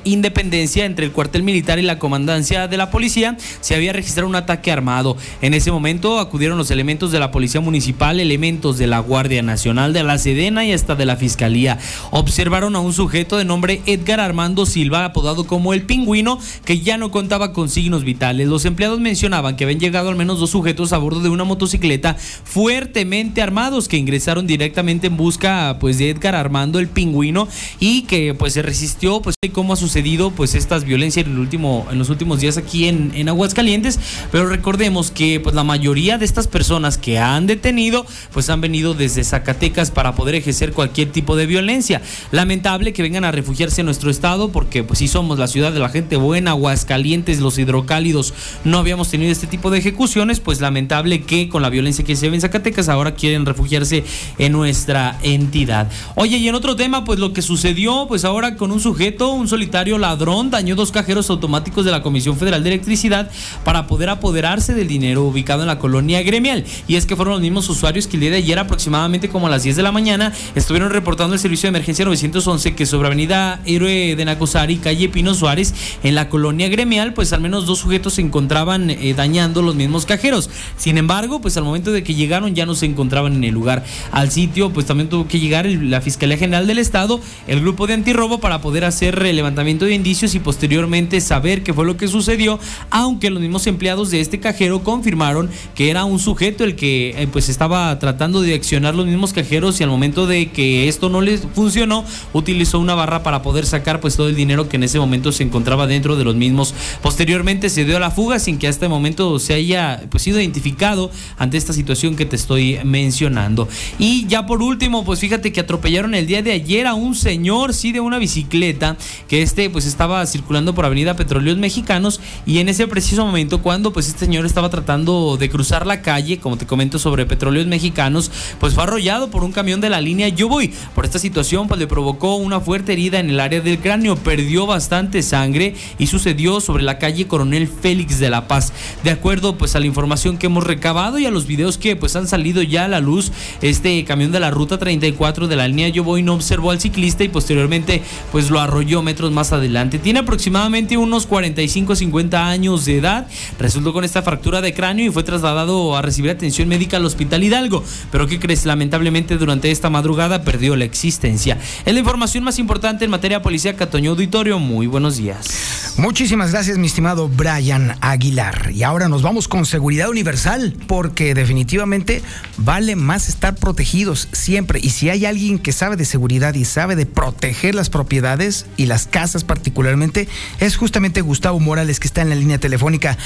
Independencia entre el cuartel militar y la comandancia de la policía se había registrado un ataque armado. En ese momento acudieron los elementos de la policía municipal, elementos de la Guardia Nacional, de la Sedena y hasta de la Fiscalía. Observaron a un sujeto de nombre Edgar Armando Silva, apodado como el pingüino, que ya no contaba con signos vitales. Los empleados mencionaban que habían llegado al menos dos sujetos a bordo de una motocicleta fuertemente armados que ingresaron directamente en busca pues de Edgar Armando el pingüino y que pues se resistió pues cómo ha sucedido pues estas violencias en el último en los últimos días aquí en, en Aguascalientes. Pero recordemos que pues la mayoría de estas personas que han detenido pues han venido desde Zacatecas para poder ejercer cualquier tipo de violencia. Lamentable que vengan a refugiarse en nuestro estado porque pues sí somos la ciudad de la gente buena Aguascalientes los hidrocálidos no habíamos tenido este tipo de ejecuciones, pues lamentable que con la violencia que se ve en Zacatecas ahora quieren refugiarse en nuestra entidad. Oye, y en otro tema, pues lo que sucedió, pues ahora con un sujeto, un solitario ladrón, dañó dos cajeros automáticos de la Comisión Federal de Electricidad para poder apoderarse del dinero ubicado en la colonia gremial. Y es que fueron los mismos usuarios que el día de ayer, aproximadamente como a las 10 de la mañana, estuvieron reportando el servicio de emergencia 911 que sobre Avenida Héroe de Nacosari, calle Pino Suárez, en la colonia gremial, pues al menos dos sujetos se encontraban eh, dañando los mismos cajeros. Sin embargo, pues al momento de que llegaron ya no se encontraban en el lugar. Al sitio, pues también tuvo que llegar la Fiscalía General del Estado, el grupo de antirrobo para poder hacer el levantamiento de indicios y posteriormente saber qué fue lo que sucedió, aunque los mismos empleados de este cajero confirmaron que era un sujeto el que eh, pues estaba tratando de accionar los mismos cajeros y al momento de que esto no les funcionó, utilizó una barra para poder sacar pues todo el dinero que en ese momento se encontraba dentro de los mismos. Posteriormente se dio a la fuga sin que hasta el momento se haya pues sido identificado ante esta situación que te estoy mencionando. Y ya por último, pues fíjate que atropellaron el día de ayer a un señor, sí, de una bicicleta, que este pues estaba circulando por Avenida Petróleos Mexicanos y en ese preciso momento cuando pues este señor estaba tratando de cruzar la calle, como te comento sobre Petróleos Mexicanos, pues fue arrollado por un camión de la línea Yo Voy. Por esta situación pues le provocó una fuerte herida en el área del cráneo, perdió bastante sangre y sucedió sobre la calle Coronel Félix de la Paz. De acuerdo pues a la información que hemos recabado y a los videos que pues han salido ya a la luz, este camión de la ruta 34 de la línea Yo Voy no observó al ciclista y posteriormente pues lo arrolló metros más adelante. Tiene aproximadamente unos 45 50 años de edad, resultó con esta fractura de cráneo y fue trasladado a recibir atención médica al Hospital Hidalgo, pero ¿qué crees? Lamentablemente durante esta madrugada perdió la existencia. Es la información más importante en materia policía Catoño Auditorio. Muy buenos días. Muchísimas gracias, mi estimado Brian Aguilar. Y ahora nos vamos con seguridad universal, porque definitivamente vale más estar protegidos siempre. Y si hay alguien que sabe de seguridad y sabe de proteger las propiedades y las casas particularmente, es justamente Gustavo Morales, que está en la línea telefónica.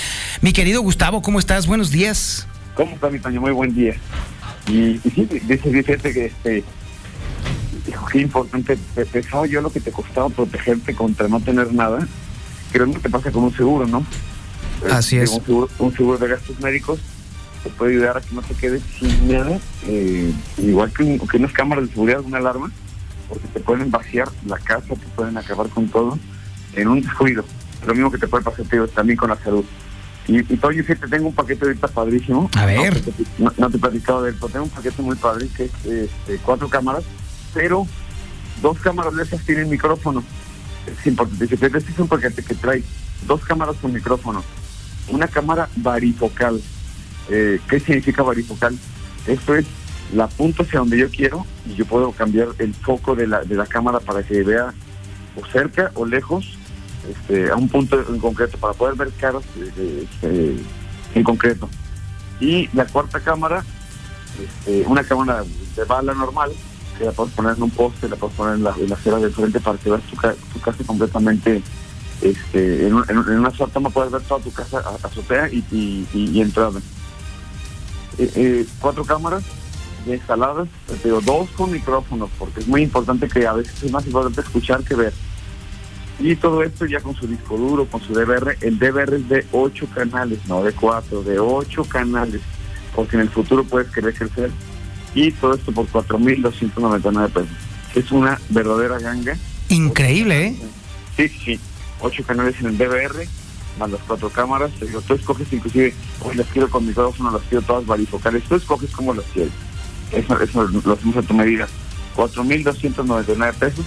Mi querido Gustavo, ¿cómo estás? Buenos días. ¿Cómo está mi Toño? Muy buen día. Y, y sí, dice Vicente que este, dijo, qué importante, pensaba yo lo que te costaba protegerte contra no tener nada, que no te pasa con un seguro, ¿no? Así Eh, es. Un seguro, un seguro de gastos médicos te puede ayudar a que no te quedes sin nada, eh, igual que, un- que unas cámaras de seguridad, una alarma, porque te pueden vaciar la casa, te pueden acabar con todo en un descuido. Lo mismo que te puede pasar tío, también con la salud. Y, y Toño, sí, te tengo un paquete ahorita padrísimo. A ver. No, te- no, no te he platicado de él, pero tengo un paquete muy padre que es este, cuatro cámaras, pero dos cámaras de esas tienen micrófono. Es importante. Este es un paquete que trae dos cámaras con micrófono. Una cámara varifocal. Eh, ¿Qué significa varifocal? Esto es, la apunto hacia donde yo quiero y yo puedo cambiar el foco de la, de la cámara para que vea o cerca o lejos este, a un punto en concreto para poder ver caras eh, eh, este, en concreto. Y la cuarta cámara, este, una cámara de bala normal, que la puedes poner en un poste, la puedes poner en la, en la acera del frente para que veas tu, tu casa completamente, este, en, en en una sola toma puedes ver toda tu casa azotea y, y, y- y entrada. Eh, eh, cuatro cámaras ya instaladas, pero dos con micrófonos, porque es muy importante que a veces es más importante escuchar que ver. Y todo esto ya con su disco duro, con su DVR. El DVR es de 8 canales, no de 4, de 8 canales, porque en el futuro puedes querer crecer. Y todo esto por 4.299 pesos. Es una verdadera ganga. Increíble, ¿eh? Sí, sí, 8 canales en el DVR, más las cuatro cámaras. Digo, tú escoges inclusive, hoy las quiero con micrófono, las quiero todas varifocales. Tú escoges cómo las quieres. Eso, eso lo hacemos a tu medida. 4.299 pesos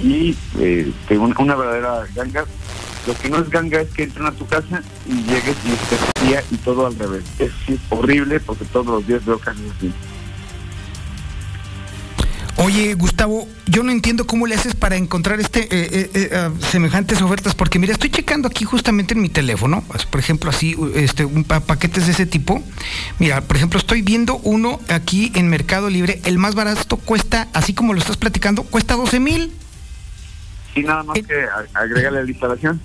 y eh, una, verdadera ganga. Lo que no es ganga es que entren a tu casa y llegues y estés y todo al revés. Es horrible porque todos los días veo casos así. Oye, Gustavo, yo no entiendo cómo le haces para encontrar este eh, eh, eh, ah, semejantes ofertas, porque mira, estoy checando aquí justamente en mi teléfono, pues, por ejemplo, así, este, un pa- paquetes de ese tipo. Mira, por ejemplo, estoy viendo uno aquí en Mercado Libre, el más barato cuesta, así como lo estás platicando, cuesta 12 mil. Y nada más que a- agregarle la instalación.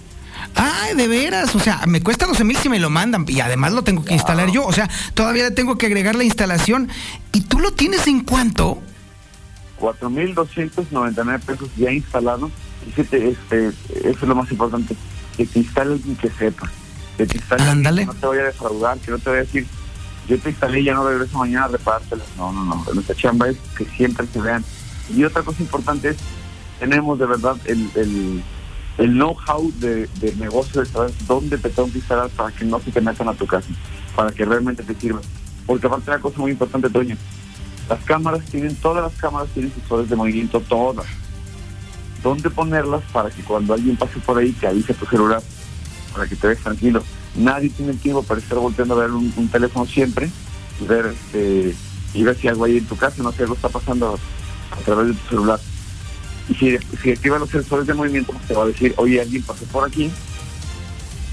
Ay, de veras, o sea, me cuesta 12 mil si me lo mandan y además lo tengo que instalar yo, o sea, todavía le tengo que agregar la instalación. ¿Y tú lo tienes en cuánto? 4.299 pesos ya instalados. Y fíjate, este, eso es lo más importante, que te instale alguien que sepa. que te instale, que no te vaya a defraudar, que no te vaya a decir, yo te instalé y ya no regreso mañana a repártelas. No, no, no. Nuestra chamba es que siempre se vean. Y otra cosa importante es, tenemos de verdad el, el, el know-how de, de negocio de saber dónde te tengo que instalar para que no se te metan a tu casa, para que realmente te sirva. Porque aparte una cosa muy importante, Toño, las cámaras tienen, todas las cámaras tienen sensores de movimiento, todas. ¿Dónde ponerlas para que cuando alguien pase por ahí te avise tu celular? Para que te veas tranquilo. Nadie tiene tiempo para estar volteando a ver un, teléfono siempre y ver, este, y ver si algo hay en tu casa, no sé, algo está pasando a través de tu celular. Y si, si activas los sensores de movimiento, te va a decir, oye, alguien pasó por aquí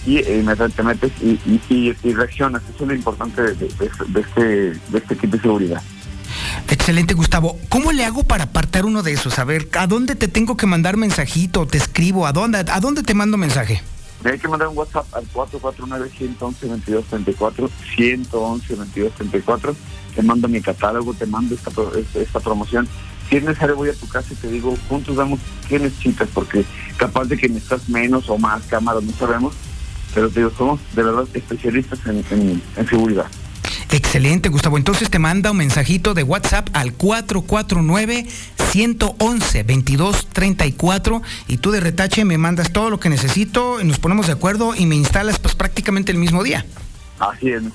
y eh, inmediatamente y, y, y- y reaccionas. Eso es lo importante de, este, de este de seguridad. Excelente, Gustavo. ¿Cómo le hago para apartar uno de esos? A ver, ¿a dónde te tengo que mandar mensajito? ¿Te escribo? ¿A dónde, a dónde te mando mensaje? Me hay que mandar un WhatsApp al 449-111-2234, 111-2234. Te mando mi catálogo, te mando esta, esta, promoción. Si es necesario, voy a tu casa y te digo, juntos vemos qué necesitas, porque capaz de que necesitas menos o más cámaras, no sabemos. Pero te digo, somos de verdad especialistas en seguridad. Excelente, Gustavo. Entonces te manda un mensajito de WhatsApp al 449-111-2234 y tú de retache me mandas todo lo que necesito, nos ponemos de acuerdo y me instalas pues prácticamente el mismo día. Así es, mi.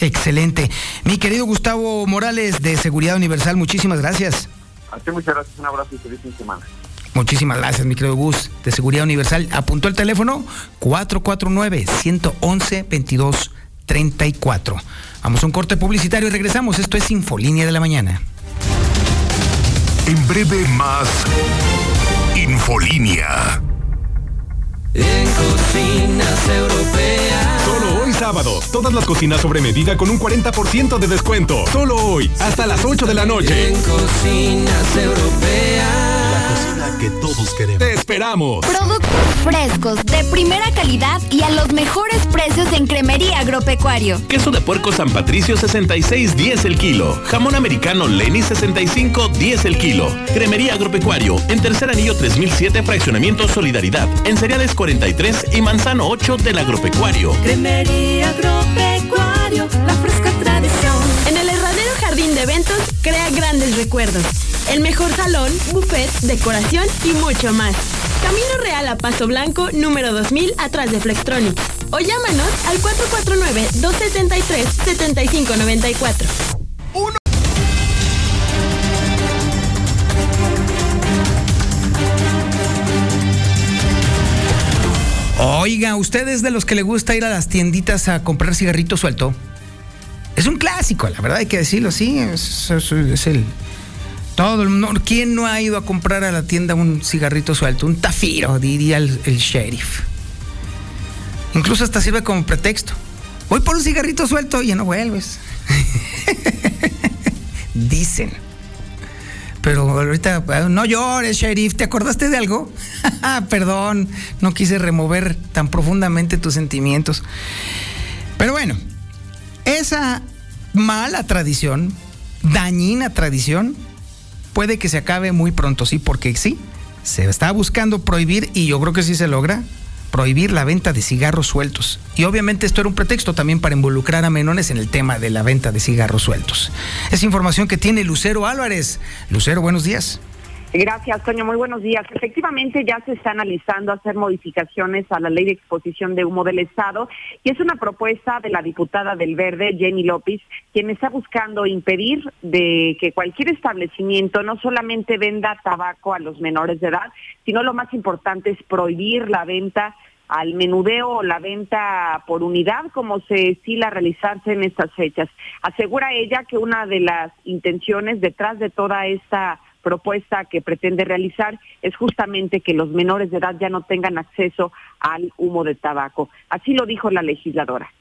Excelente. Mi querido Gustavo Morales de Seguridad Universal, muchísimas gracias. A ti muchas gracias, un abrazo y feliz fin de semana. Muchísimas gracias, mi querido Gus, de Seguridad Universal. Apuntó el teléfono 449-111-2234. Vamos a un corte publicitario y regresamos. Esto es Infolínea de la Mañana. En breve más Infolínea. En cocinas europeas. Solo hoy sábado, todas las cocinas sobre medida con un 40% de descuento. Solo hoy, hasta las 8 de la noche. En cocinas europeas. Que todos queremos. Te esperamos. Productos frescos, de primera calidad y a los mejores precios en Cremería Agropecuario. Queso de puerco San Patricio 66 10 el kilo. Jamón americano Lenny 65 10 el kilo. Cremería Agropecuario en Tercer Anillo 3007 Fraccionamiento Solidaridad. En cereales 43 y manzano 8 del Agropecuario. Cremería Agropecuario, la fresca tradición. En el Herradero Jardín de Eventos crea grandes recuerdos. El mejor salón, buffet, decoración y mucho más. Camino Real a Paso Blanco, número 2000, atrás de Flextronics. O llámanos al 449-273-7594. Oiga, ¿usted es de los que le gusta ir a las tienditas a comprar cigarrito suelto? Es un clásico, la verdad hay que decirlo, sí. Es el. Todo el mundo. ¿Quién no ha ido a comprar a la tienda un cigarrito suelto? Un tafiro, diría el, el sheriff. Incluso hasta sirve como pretexto. Voy por un cigarrito suelto y ya no vuelves. Dicen. Pero ahorita, ah, no llores, sheriff, ¿te acordaste de algo? Perdón, no quise remover tan profundamente tus sentimientos. Pero bueno, esa mala tradición, dañina tradición, puede que se acabe muy pronto, sí, porque sí, se está buscando prohibir, y yo creo que sí se logra, prohibir la venta de cigarros sueltos. Y obviamente esto era un pretexto también para involucrar a menores en el tema de la venta de cigarros sueltos. Es información que tiene Lucero Álvarez. Lucero, buenos días. Gracias, Toño. Muy buenos días. Efectivamente, ya se está analizando hacer modificaciones a la ley de exposición de humo del Estado y es una propuesta de la diputada del Verde, Jenny López, quien está buscando impedir de que cualquier establecimiento no solamente venda tabaco a los menores de edad, sino lo más importante es prohibir la venta al menudeo o la venta por unidad como se estila realizarse en estas fechas. Asegura ella que una de las intenciones detrás de toda esta propuesta que pretende realizar es justamente que los menores de edad ya no tengan acceso al humo de tabaco. Así lo dijo la legisladora.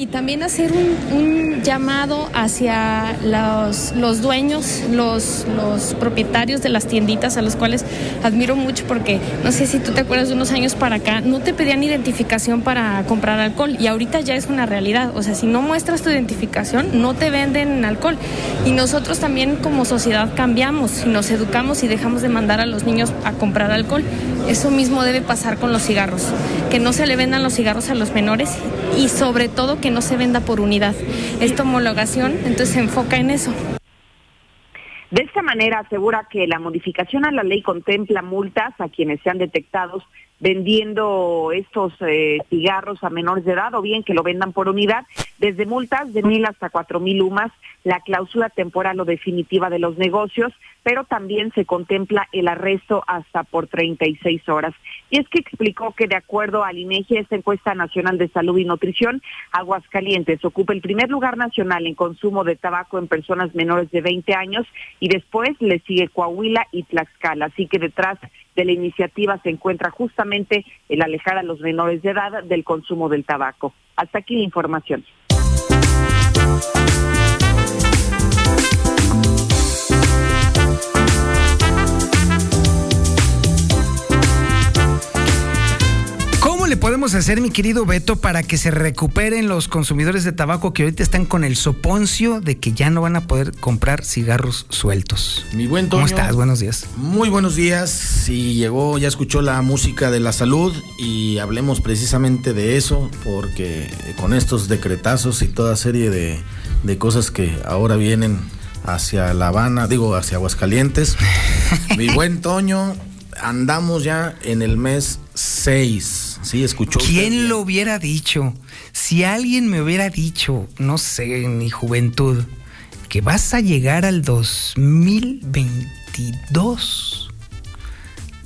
Y también hacer un, llamado hacia los, los dueños, los, los propietarios de las tienditas, a los cuales admiro mucho porque no sé si tú te acuerdas de unos años para acá, no te pedían identificación para comprar alcohol y ahorita ya es una realidad. O sea, si no muestras tu identificación, no te venden alcohol. Y nosotros también como sociedad cambiamos nos educamos y dejamos de mandar a los niños a comprar alcohol. Eso mismo debe pasar con los cigarros, que no se le vendan los cigarros a los menores y sobre todo que no se venda por unidad. Esta homologación entonces se enfoca en eso. De esta manera asegura que la modificación a la ley contempla multas a quienes sean detectados vendiendo estos eh, cigarros a menores de edad o bien que lo vendan por unidad, desde multas de mil hasta cuatro mil UMAS, la clausura temporal o definitiva de los negocios, pero también se contempla el arresto hasta por 36 horas. Y es que explicó que de acuerdo al INEGI, esta encuesta nacional de salud y nutrición, Aguascalientes ocupa el primer lugar nacional en consumo de tabaco en personas menores de 20 años y después le sigue Coahuila y Tlaxcala. Así que detrás de la iniciativa se encuentra justamente el alejar a los menores de edad del consumo del tabaco. Hasta aquí la información. Le podemos hacer, mi querido Beto, para que se recuperen los consumidores de tabaco que ahorita están con el soponcio de que ya no van a poder comprar cigarros sueltos? Mi buen ¿Cómo Toño. estás? Buenos días. Muy buenos días. Si llegó, ya escuchó la música de la salud y hablemos precisamente de eso, porque con estos decretazos y toda serie de, de cosas que ahora vienen hacia La Habana, digo, hacia Aguascalientes, mi buen Toño, andamos ya en el mes 6. Sí, escuchó. usted ¿Quién lo hubiera dicho? Si alguien me hubiera dicho, no sé, en mi juventud, que vas a llegar al 2022.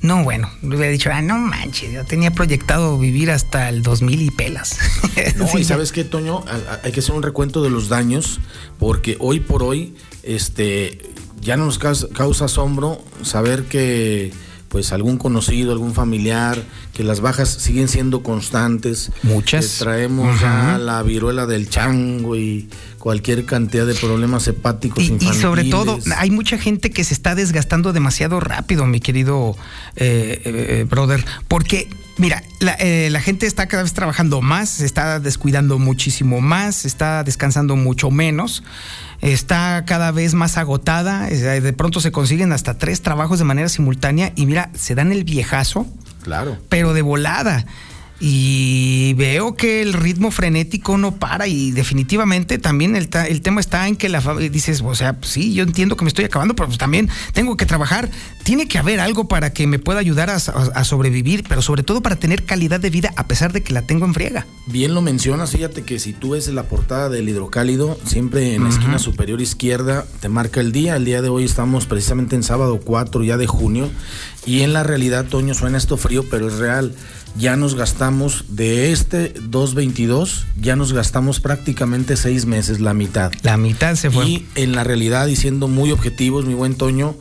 No, bueno, le hubiera dicho, ah, no manches, yo tenía proyectado vivir hasta el 2000 y pelas. No, Sí, y sabes qué, Toño, hay que hacer un recuento de los daños, porque hoy por hoy, este, ya no nos causa, causa asombro saber que, pues, algún conocido, algún familiar, que las bajas siguen siendo constantes. Muchas. Que traemos ya Ajá. la viruela del chango y cualquier cantidad de problemas hepáticos Y, y sobre todo, hay mucha gente que se está desgastando demasiado rápido, mi querido eh, eh, brother, porque, mira, la, eh, la gente está cada vez trabajando más, se está descuidando muchísimo más, se está descansando mucho menos, está cada vez más agotada, eh, de pronto se consiguen hasta tres trabajos de manera simultánea y mira, se dan el viejazo, Claro. pero de volada. Y veo que el ritmo frenético no para y definitivamente también el, ta- el tema está en que la dices, o sea, pues sí, yo entiendo que me estoy acabando, pero pues también tengo que trabajar. Tiene que haber algo para que me pueda ayudar a, a- a sobrevivir, pero sobre todo para tener calidad de vida a pesar de que la tengo en friega. Bien lo mencionas, fíjate que si tú ves la portada del hidrocálido, siempre en la esquina superior izquierda te marca el día. El día de hoy estamos precisamente en sábado 4 ya de junio. Y en la realidad, Toño, suena esto frío, pero es real. Ya nos gastamos de este 222, ya nos gastamos prácticamente seis meses, la mitad. La mitad se fue. Y en la realidad, y siendo muy objetivos, mi buen Toño,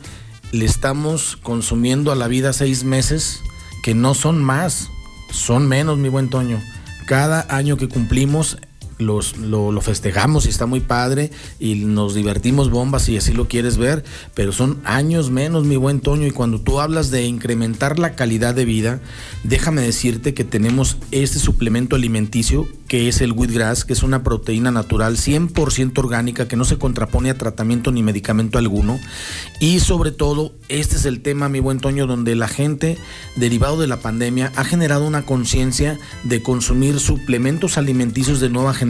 le estamos consumiendo a la vida seis meses que no son más, son menos, mi buen Toño. Cada año que cumplimos los, lo, lo festejamos y está muy padre y nos divertimos bombas si así lo quieres ver, pero son años menos, mi buen Toño, y cuando tú hablas de incrementar la calidad de vida, déjame decirte que tenemos este suplemento alimenticio que es el wheatgrass, que es una proteína natural 100% orgánica que no se contrapone a tratamiento ni medicamento alguno. Y sobre todo, este es el tema, mi buen Toño, donde la gente, derivado de la pandemia, ha generado una conciencia de consumir suplementos alimenticios de nueva generación,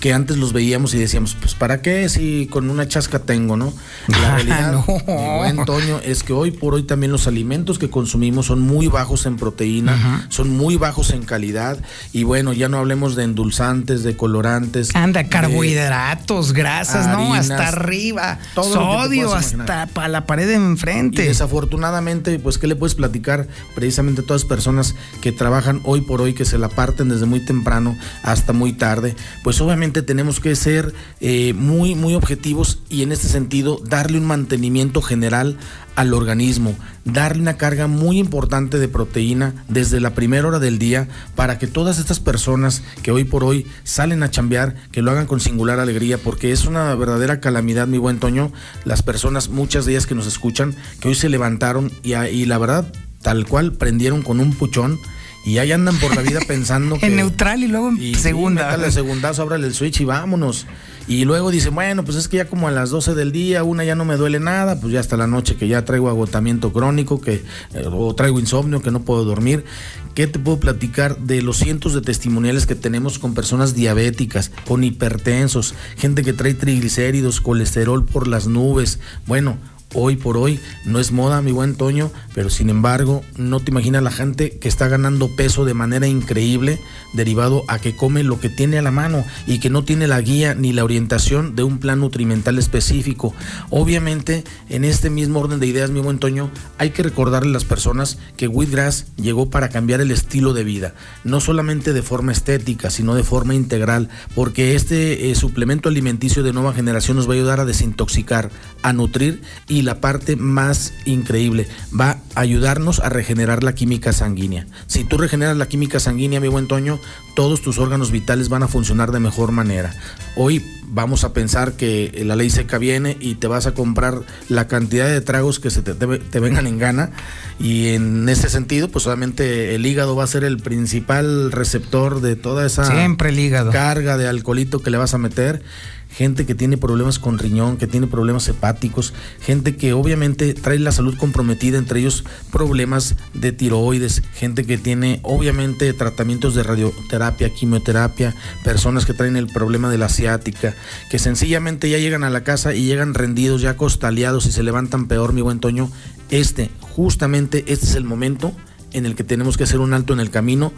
que antes los veíamos y decíamos, pues ¿para qué si con una chasca tengo, no? La realidad, No. mi buen Toño, es que hoy por hoy también los alimentos que consumimos son muy bajos en proteína, son muy bajos en calidad, y bueno, ya no hablemos de endulzantes, de colorantes. Anda, carbohidratos, grasas, ¿no? Hasta arriba. todo Sodio, hasta para la pared de enfrente. Y desafortunadamente, pues, ¿qué le puedes platicar precisamente a todas las personas que trabajan hoy por hoy, que se la parten desde muy temprano hasta muy tarde? Pues obviamente tenemos que ser eh, muy, muy objetivos y en este sentido darle un mantenimiento general al organismo, darle una carga muy importante de proteína desde la primera hora del día para que todas estas personas que hoy por hoy salen a chambear, que lo hagan con singular alegría, porque es una verdadera calamidad, mi buen Toño, las personas, muchas de ellas que nos escuchan, que hoy se levantaron y, y la verdad, tal cual, prendieron con un puchón. Y ahí andan por la vida pensando que... en neutral y luego en y segunda. métale segundazo, ábrale el switch y vámonos. Y luego dicen, bueno, pues es que ya como a las 12 del día, una ya no me duele nada, pues ya hasta la noche que ya traigo agotamiento crónico, que eh, o traigo insomnio, que no puedo dormir. ¿Qué te puedo platicar de los cientos de testimoniales que tenemos con personas diabéticas, con hipertensos, gente que trae triglicéridos, colesterol por las nubes? Bueno, hoy por hoy no es moda, mi buen Toño, pero sin embargo, no te imaginas la gente que está ganando peso de manera increíble derivado a que come lo que tiene a la mano y que no tiene la guía ni la orientación de un plan nutrimental específico. Obviamente, en este mismo orden de ideas, mi buen Toño, hay que recordarle a las personas que Wheatgrass llegó para cambiar el estilo de vida, no solamente de forma estética, sino de forma integral, porque este eh, suplemento alimenticio de nueva generación nos va a ayudar a desintoxicar, a nutrir y la parte más increíble, va a ayudarnos a regenerar la química sanguínea. Si tú regeneras la química sanguínea, mi buen Toño, todos tus órganos vitales van a funcionar de mejor manera. Hoy vamos a pensar que la ley seca viene y te vas a comprar la cantidad de tragos que se te, te- te vengan en gana y en ese sentido pues obviamente el hígado va a ser el principal receptor de toda esa Siempre el hígado. carga de alcoholito que le vas a meter gente que tiene problemas con riñón, que tiene problemas hepáticos, gente que obviamente trae la salud comprometida, entre ellos problemas de tiroides, gente que tiene obviamente tratamientos de radioterapia, quimioterapia, personas que traen el problema de la asiática, que sencillamente ya llegan a la casa y llegan rendidos, ya costaleados y se levantan peor, mi buen Toño. Este, justamente este es el momento en el que tenemos que hacer un alto en el camino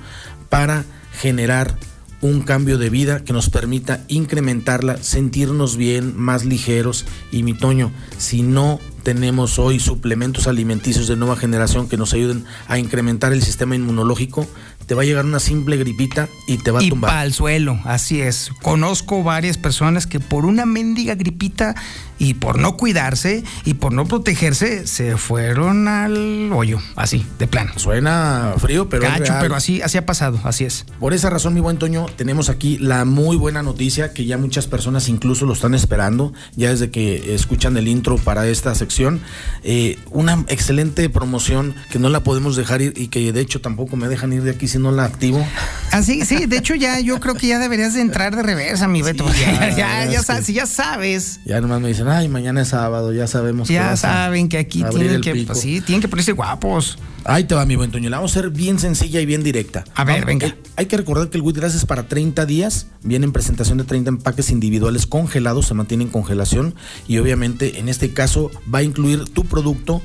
para generar un cambio de vida que nos permita incrementarla, sentirnos bien, más ligeros. Y mi Toño, si no tenemos hoy suplementos alimenticios de nueva generación que nos ayuden a incrementar el sistema inmunológico, te va a llegar una simple gripita y te va a tumbar. al suelo, así es. Conozco varias personas que por una mendiga gripita y por no cuidarse y por no protegerse se fueron al hoyo, así, de plano. Suena frío, pero es Gacho, real. pero así, así ha pasado, así es. Por esa razón, mi buen Toño, tenemos aquí la muy buena noticia que ya muchas personas incluso lo están esperando, ya desde que escuchan el intro para esta sección. Eh, una excelente promoción que no la podemos dejar ir y que de hecho tampoco me dejan ir de aquí si no la activo. Así, sí, de hecho ya yo creo que ya deberías de entrar de reversa, mi Beto. ya, ya, ya, es sa- que- si ya sabes. Ya nomás me dicen, ay, mañana es sábado, ya sabemos Ya saben que aquí tienen que, pico". pues sí, tienen que ponerse guapos. Ahí te va, mi buen Toño. La vamos a hacer bien sencilla y bien directa. A ver, Vamos, venga. hay que recordar que el Wheatgrass es para 30 días. Viene en presentación de 30 empaques individuales congelados, se mantiene en congelación. Y obviamente, en este caso, va a incluir tu producto,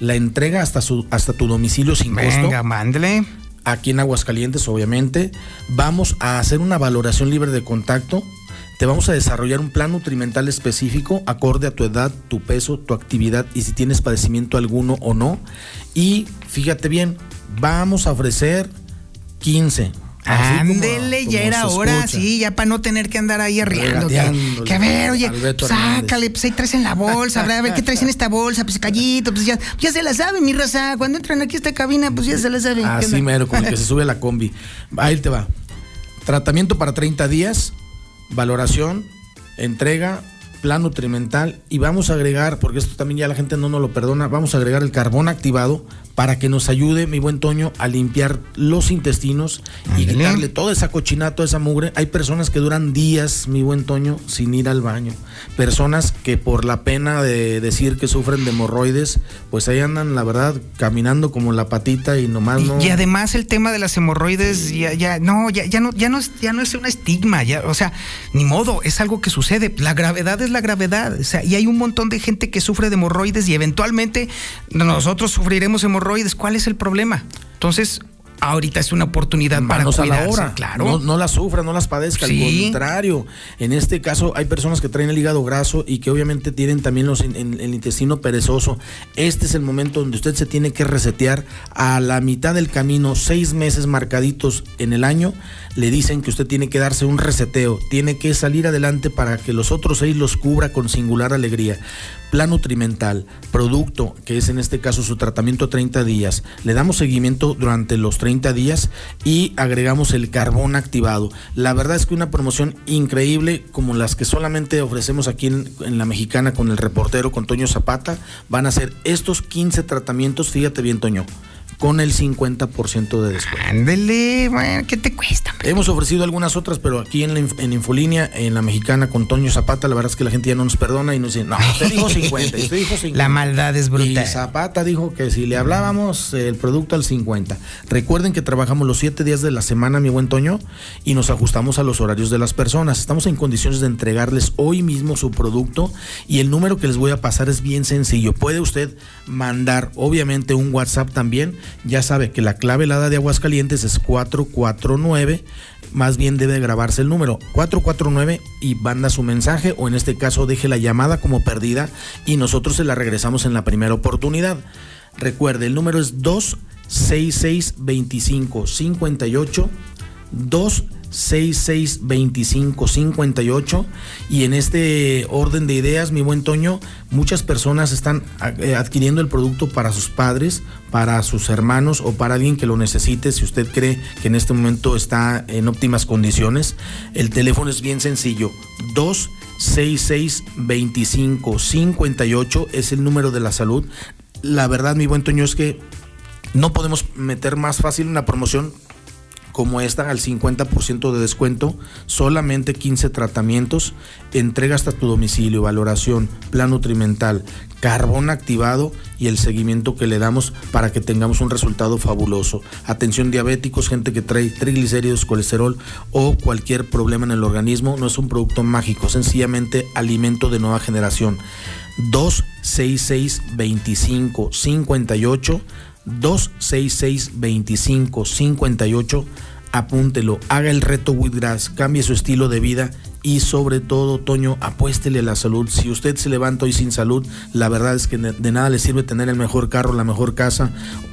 la entrega hasta, su, hasta tu domicilio sin costo. Venga, mándele. Aquí en Aguascalientes, obviamente. Vamos a hacer una valoración libre de contacto. Te vamos a desarrollar un plan nutrimental específico acorde a tu edad, tu peso, tu actividad y si tienes padecimiento alguno o no. Y fíjate bien, vamos a ofrecer 15. Así como- Ándele, como ya era hora, sí, ya para no tener que andar ahí arriando. Que, Regateándole que a ver, oye, sácale, pues ahí traes en la bolsa, a ver, qué traes en esta bolsa, pues callito, pues ya, ya se la sabe, mi raza. Cuando entran aquí a esta cabina, pues ya se la saben. ¿Qué Así mero, el que se sube a la combi. Ahí te va. Tratamiento para 30 días, valoración, entrega, plan nutrimental y vamos a agregar, porque esto también ya la gente no nos lo perdona, vamos a agregar el carbón activado para que nos ayude, mi buen Toño, a limpiar los intestinos y quitarle toda esa cochinada, toda esa mugre. Hay personas que duran días, mi buen Toño, sin ir al baño. Personas que por la pena de decir que sufren de hemorroides, pues ahí andan, la verdad, caminando como la patita y nomás no... Y además el tema de las hemorroides ya, ya no ya, ya no ya no es ya no es un estigma ya o sea ni modo es algo que sucede la gravedad es la gravedad o sea y hay un montón de gente que sufre de hemorroides y eventualmente nosotros sufriremos hemorroides. Cuál es el problema entonces ahorita es una oportunidad manos para a la cuidarse, claro No, no las sufra, no las padezca. Sí. Al contrario, en este caso hay personas que traen el hígado graso y que obviamente tienen también los, in- en- el intestino perezoso. Este es el momento donde usted se tiene que resetear a la mitad del camino, seis meses marcaditos en el año. Le dicen que usted tiene que darse un reseteo, tiene que salir adelante para que los otros seis los cubra con singular alegría. Plan nutrimental, producto, que es en este caso su tratamiento 30 días. Le damos seguimiento durante los 30 días y agregamos el carbón activado. La verdad es que una promoción increíble como las que solamente ofrecemos aquí en, en la mexicana con el reportero, con Toño Zapata, van a ser estos 15 tratamientos, fíjate bien Toño. Con el 50% de descuento. Ándele, bueno, ¿qué te cuesta? Hemos ofrecido algunas otras, pero aquí en, la en Infolínea, en la mexicana con Toño Zapata, la verdad es que la gente ya no nos perdona y nos dice, no, usted dijo 50, usted dijo 50. La maldad es brutal. Y Zapata dijo que si le hablábamos eh, el producto al 50. Recuerden que trabajamos los 7 días de la semana, mi buen Toño, y nos ajustamos a los horarios de las personas. Estamos en condiciones de entregarles hoy mismo su producto y el número que les voy a pasar es bien sencillo. Puede usted mandar, obviamente, un WhatsApp también. Ya sabe que la clave helada de Aguascalientes es 449 más bien debe grabarse el número 449 y manda su mensaje o en este caso deje la llamada como perdida y nosotros se la regresamos en la primera oportunidad. Recuerde, el número es 266 25 58 266 25 58 y en este orden de ideas, mi buen Toño, muchas personas están eh, adquiriendo el producto para sus padres, para sus hermanos o para alguien que lo necesite, si usted cree que en este momento está en óptimas condiciones. El teléfono es bien sencillo, 266 25 58 es el número de la salud. La verdad, mi buen Toño, es que no podemos meter más fácil una promoción como esta al 50% de descuento, solamente 15 tratamientos, entrega hasta tu domicilio, valoración, plan nutrimental, carbón activado y el seguimiento que le damos para que tengamos un resultado fabuloso. Atención diabéticos, gente que trae triglicéridos, colesterol o cualquier problema en el organismo, no es un producto mágico, sencillamente alimento de nueva generación. 266 25 58 266 25 58 apúntelo, haga el reto Wheatgrass, cambie su estilo de vida y sobre todo, Toño, apuéstele a la salud. Si usted se levanta hoy sin salud, la verdad es que de, nada le sirve tener el mejor carro, la mejor casa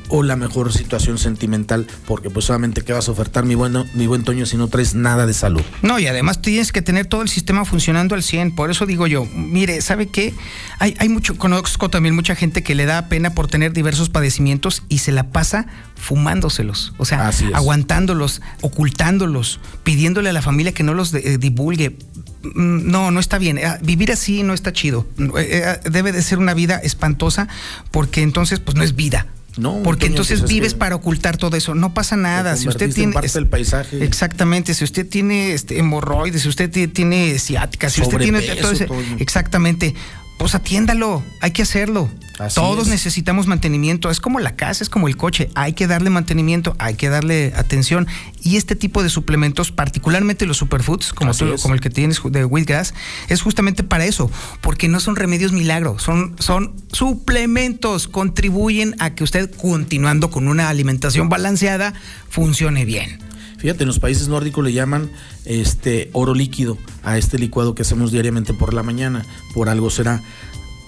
o la mejor situación sentimental, porque pues solamente qué vas a ofertar, mi, bueno, mi buen Toño, si no traes nada de salud. No, y además tienes que tener todo el sistema funcionando al 100. Por eso digo yo, mire, ¿sabe qué? Hay, hay mucho, conozco también mucha gente que le da pena por tener diversos padecimientos y se la pasa fumándoselos. O sea, aguantándolos, ocultándolos, pidiéndole a la familia que no los de- eh, divulgue. Mm, No, no está bien. Eh, Vivir así no está chido. Eh, eh, Debe de ser una vida espantosa porque entonces pues no es vida. No, porque entonces es vives para ocultar todo eso. No pasa nada. Si usted en tiene parte del paisaje. Exactamente, si usted tiene este, hemorroides, si usted ti- tiene ciática, si usted tiene todo ese- exactamente, pues atiéndalo, hay que hacerlo. Así Todos es. necesitamos mantenimiento, es como la casa, es como el coche, hay que darle mantenimiento, hay que darle atención y este tipo de suplementos, particularmente los superfoods, como, tú- como el que tienes de Wheatgrass, es justamente para eso, porque no son remedios milagros, son, son suplementos, contribuyen a que usted continuando con una alimentación balanceada funcione bien. Fíjate, en los países nórdicos le llaman este oro líquido a este licuado que hacemos diariamente por la mañana. Por algo será.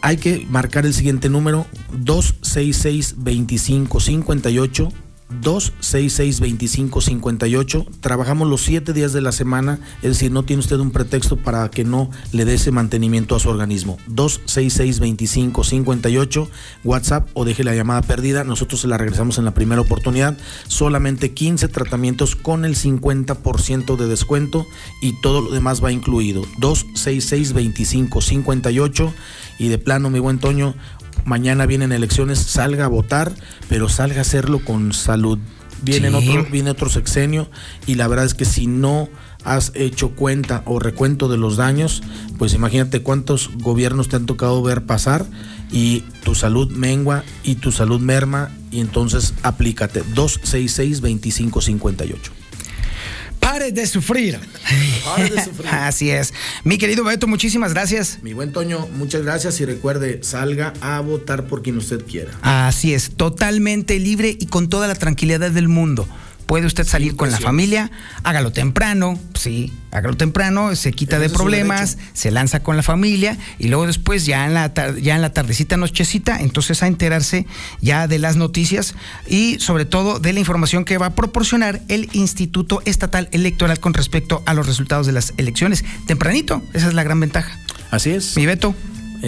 Hay que marcar el siguiente número: 266 25 58 266 25 58 Trabajamos los siete días de la semana, es decir, no tiene usted un pretexto para que no le dé ese mantenimiento a su organismo. 266 25 58 WhatsApp o deje la llamada perdida. Nosotros se la regresamos en la primera oportunidad. Solamente 15 tratamientos con el 50% de descuento y todo lo demás va incluido. 266 25 58 y de plano, mi buen Toño, mañana vienen elecciones, salga a votar, pero salga a hacerlo con salud. Viene, Sí. otro, viene otro sexenio y la verdad es que si no has hecho cuenta o recuento de los daños, pues imagínate cuántos gobiernos te han tocado ver pasar y tu salud mengua y tu salud merma y entonces aplícate 266 2558. Pare de sufrir. Pare de sufrir. Así es. Mi querido Beto, muchísimas gracias. Mi buen Toño, muchas gracias y recuerde, salga a votar por quien usted quiera. Así es, totalmente libre y con toda la tranquilidad del mundo. Puede usted salir con la familia, hágalo temprano, sí, hágalo temprano, se quita Ese de problemas, se lanza con la familia y luego después ya en la ya en la tardecita nochecita, entonces a enterarse ya de las noticias y sobre todo de la información que va a proporcionar el Instituto Estatal Electoral con respecto a los resultados de las elecciones. Tempranito, esa es la gran ventaja. Así es. Mi Beto.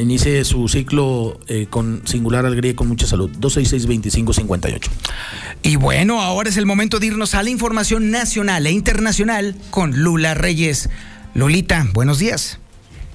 Inicie su ciclo eh, con singular alegría y con mucha salud. 266-2558. Y bueno, ahora es el momento de irnos a la información nacional e internacional con Lula Reyes. Lulita, buenos días.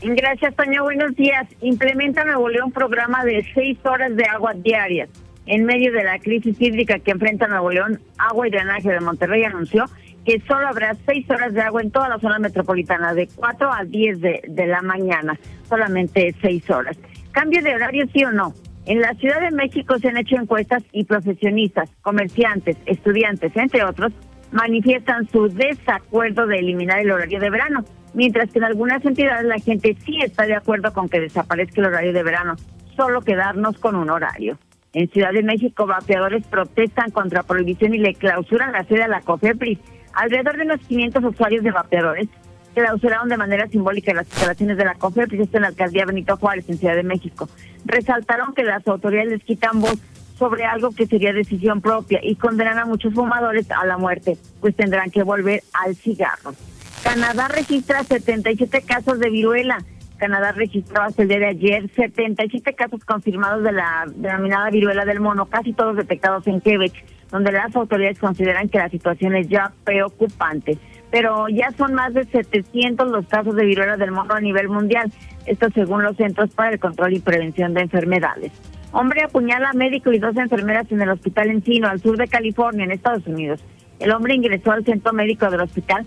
Gracias, Toño. Buenos días. Implementa Nuevo León programa de seis horas de agua diarias. En medio de la crisis hídrica que enfrenta Nuevo León, Agua y Drenaje de Monterrey anunció que solo habrá seis horas de agua en toda la zona metropolitana, de 4 a 10 de, la mañana, solamente seis horas. ¿Cambio de horario sí o no? En la Ciudad de México se han hecho encuestas y profesionistas, comerciantes, estudiantes, entre otros, manifiestan su desacuerdo de eliminar el horario de verano, mientras que en algunas entidades la gente sí está de acuerdo con que desaparezca el horario de verano, solo quedarnos con un horario. En Ciudad de México, vapeadores protestan contra prohibición y le clausuran la sede a la COFEPRIS. Alrededor de unos 500 usuarios de vapeadores clausuraron de manera simbólica las instalaciones de la COFEPRIS, en la alcaldía Benito Juárez, en Ciudad de México. Resaltaron que las autoridades les quitan voz sobre algo que sería decisión propia y condenan a muchos fumadores a la muerte, pues tendrán que volver al cigarro. Canadá registra 77 casos de viruela. Canadá registró hasta el día de ayer 77 casos confirmados de la denominada viruela del mono, casi todos detectados en Quebec, donde las autoridades consideran que la situación es ya preocupante. Pero ya son más de 700 los casos de viruela del mono a nivel mundial, esto según los Centros para el Control y Prevención de Enfermedades. Hombre apuñala a médico y dos enfermeras en el hospital Encino, al sur de California, en Estados Unidos. El hombre ingresó al centro médico del hospital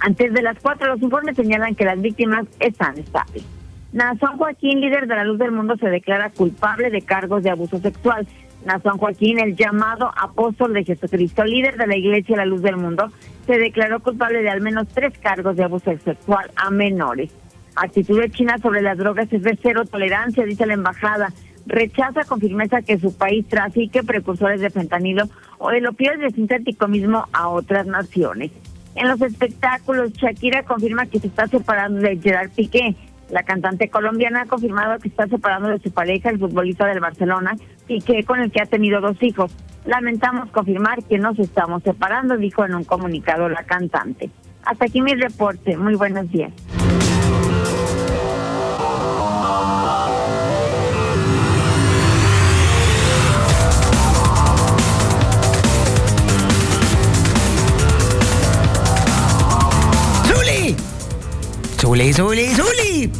antes de las cuatro, los informes señalan que las víctimas están estables. Nazón Joaquín, líder de la luz del mundo, se declara culpable de cargos de abuso sexual. Nazón Joaquín, el llamado apóstol de Jesucristo, líder de la Iglesia La Luz del Mundo, se declaró culpable de al menos tres cargos de abuso sexual a menores. Actitud de China sobre las drogas es de cero tolerancia, dice la embajada. Rechaza con firmeza que su país trafique precursores de fentanilo o el opioide sintético mismo a otras naciones. En los espectáculos, Shakira confirma que se está separando de Gerard Piqué. La cantante colombiana ha confirmado que está separando de su pareja, el futbolista del Barcelona, Piqué, con el que ha tenido dos hijos. Lamentamos confirmar que nos estamos separando, dijo en un comunicado la cantante. Hasta aquí mi reporte. Muy buenos días. ¡Zuli! ¡Zuli, Zuli, Zuli!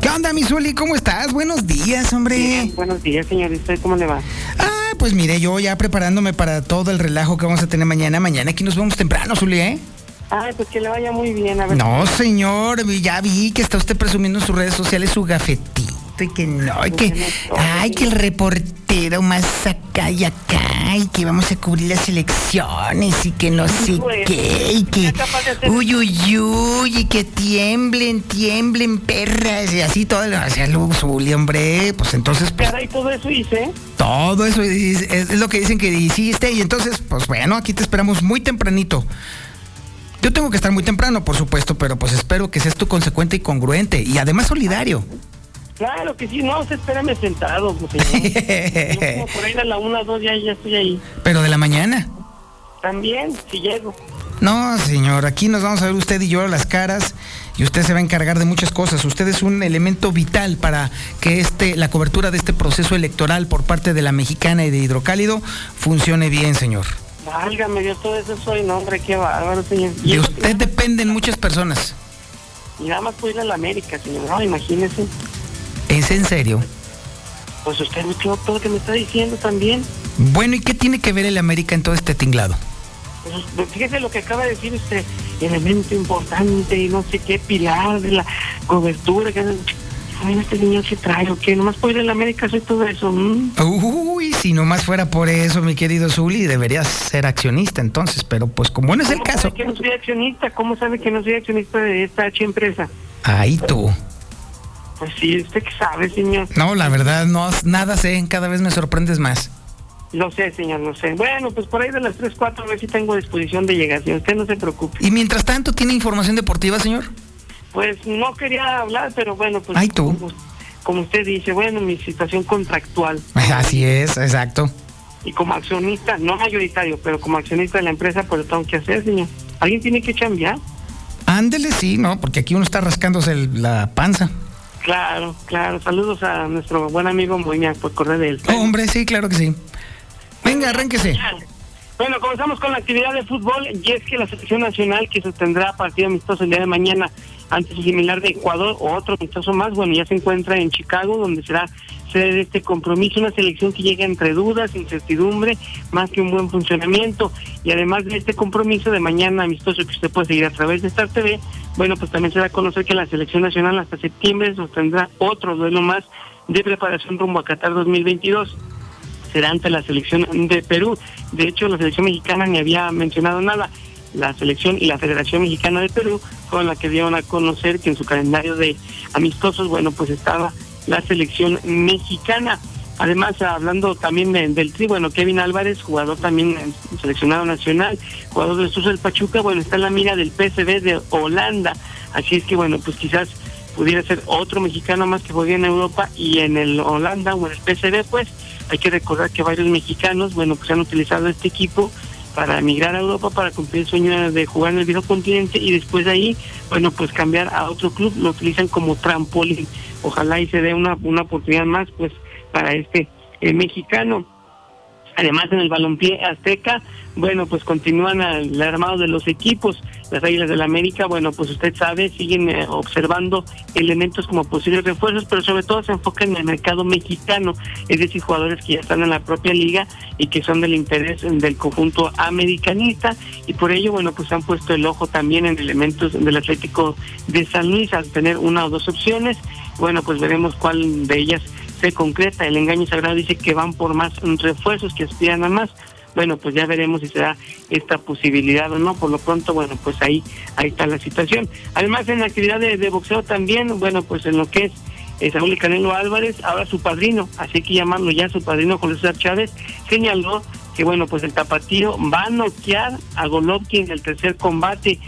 ¿Qué onda, mi Zuli? ¿Cómo estás? Buenos días, hombre. buenos días, señor. ¿Y usted cómo le va? Ah, pues mire, yo ya preparándome para todo el relajo que vamos a tener mañana. Mañana aquí nos vemos temprano, Zuli, ¿eh? Ay, pues que le vaya muy bien. A ver. No, señor, ya vi que está usted presumiendo en sus redes sociales su y que no, y que, ay, que el reportero más acá y acá, y que vamos a cubrir las elecciones y que no sé qué, y que, uy, uy, uy, y que tiemblen, tiemblen, perras, y así todo, o sea, luego Zuli, hombre, pues entonces, pues, Caray, todo eso hice. todo eso es, es lo que dicen que hiciste, y entonces, pues bueno, aquí te esperamos muy tempranito. Yo tengo que estar muy temprano, por supuesto, pero pues espero que seas tú consecuente y congruente, y además solidario. Claro que sí, no, usted espérame sentado, pues, señor. Yo como por ahí a la una, dos, ya, ya estoy ahí. Pero de la mañana. También, si llego. No, señor, aquí nos vamos a ver usted y yo a las caras y usted se va a encargar de muchas cosas. Usted es un elemento vital para que este, la cobertura de este proceso electoral por parte de la mexicana y de Hidrocálido funcione bien, señor. Válgame, yo todo eso soy, no, hombre, qué bárbaro, señor. Y, De usted dependen muchas personas. y nada más puedo ir a la América, señor. No, imagínese. ¿Es en serio? Pues usted escuchó todo lo que me está diciendo también. Bueno, ¿y qué tiene que ver el América en todo este tinglado? Pues, fíjese lo que acaba de decir usted, elemento importante y no sé qué, pilar de la cobertura. Que... Ay, este niño se trae o qué, nomás puedo ir a la América, soy todo eso. mm. Uy, si nomás fuera por eso, mi querido Zuli, deberías ser accionista entonces, pero pues como no es el ¿Cómo caso. sabe que no soy accionista? ¿Cómo sabe que no soy accionista de esta H empresa? Ahí tú. Pues sí, usted que sabe, señor. No, la verdad, no, nada sé, cada vez me sorprendes más. Lo sé, señor, lo sé. Bueno, pues por ahí de las 3, 4 a ver si tengo disposición de llegar, señor. Usted no se preocupe. Y mientras tanto, ¿tiene información deportiva, señor? Pues no quería hablar, pero bueno, pues Ay, tú. Como, como usted dice, bueno, mi situación contractual Así es, exacto. y como accionista, no mayoritario, pero como accionista de la empresa, pues lo tengo que hacer, señor. Alguien tiene que chambear. Ándele, sí, ¿no? Porque aquí uno está rascándose el- la panza. Claro, claro. Saludos a nuestro buen amigo Moña por correr de él. Oh, hombre, sí, claro que sí. Venga, arránquese. Bueno, comenzamos con la actividad de fútbol y es que la selección nacional que sostendrá partido amistoso el día de mañana ante su similar de Ecuador o otro amistoso más, bueno, ya se encuentra en Chicago, donde será sede de este compromiso, una selección que llega entre dudas, incertidumbre, más que un buen funcionamiento. Y además de este compromiso de mañana amistoso que usted puede seguir a través de Star TV, bueno, pues también se da a conocer que la selección nacional hasta septiembre sostendrá otro duelo más de preparación rumbo a Qatar 2022 será ante la selección de Perú. De hecho, la selección mexicana ni había mencionado nada. La selección y la Federación Mexicana de Perú fueron las que dieron a conocer que en su calendario de amistosos, bueno, pues estaba la selección mexicana. Además, hablando también de- del tri, bueno, Kevin Álvarez, jugador también seleccionado nacional, jugador de Sus del Pachuca, bueno, está en la mira del PSV de Holanda. Así es que, bueno, pues quizás pudiera ser otro mexicano más que juegue en Europa y en el Holanda o en el PSV, pues hay que recordar que varios mexicanos, bueno, pues han utilizado este equipo para emigrar a Europa para cumplir el sueño de jugar en el viejo continente y después de ahí, bueno, pues cambiar a otro club, lo utilizan como trampolín. Ojalá y se dé una, una oportunidad más, pues, para este eh, mexicano. Además, en el balompié azteca, bueno, pues continúan el armado de los equipos. Las Águilas del la América, bueno, pues usted sabe, siguen eh, observando elementos como posibles refuerzos, pero sobre todo se enfocan en el mercado mexicano, es decir, jugadores que ya están en la propia liga y que son del interés del conjunto americanista. Y por ello, bueno, pues han puesto el ojo también en elementos del Atlético de San Luis al tener una o dos opciones. Bueno, pues veremos cuál de ellas se concreta. El engaño sagrado dice que van por más refuerzos, que aspiran a más. Bueno, pues ya veremos si se da esta posibilidad o no. Por lo pronto, bueno, pues ahí ahí está la situación. Además, en la actividad de, boxeo también, bueno, pues en lo que es eh, Saúl Canelo Álvarez, ahora su padrino, así que llamarlo ya su padrino, Julio César Chávez, señaló que, bueno, pues el tapatío va a noquear a Golovkin en el tercer combate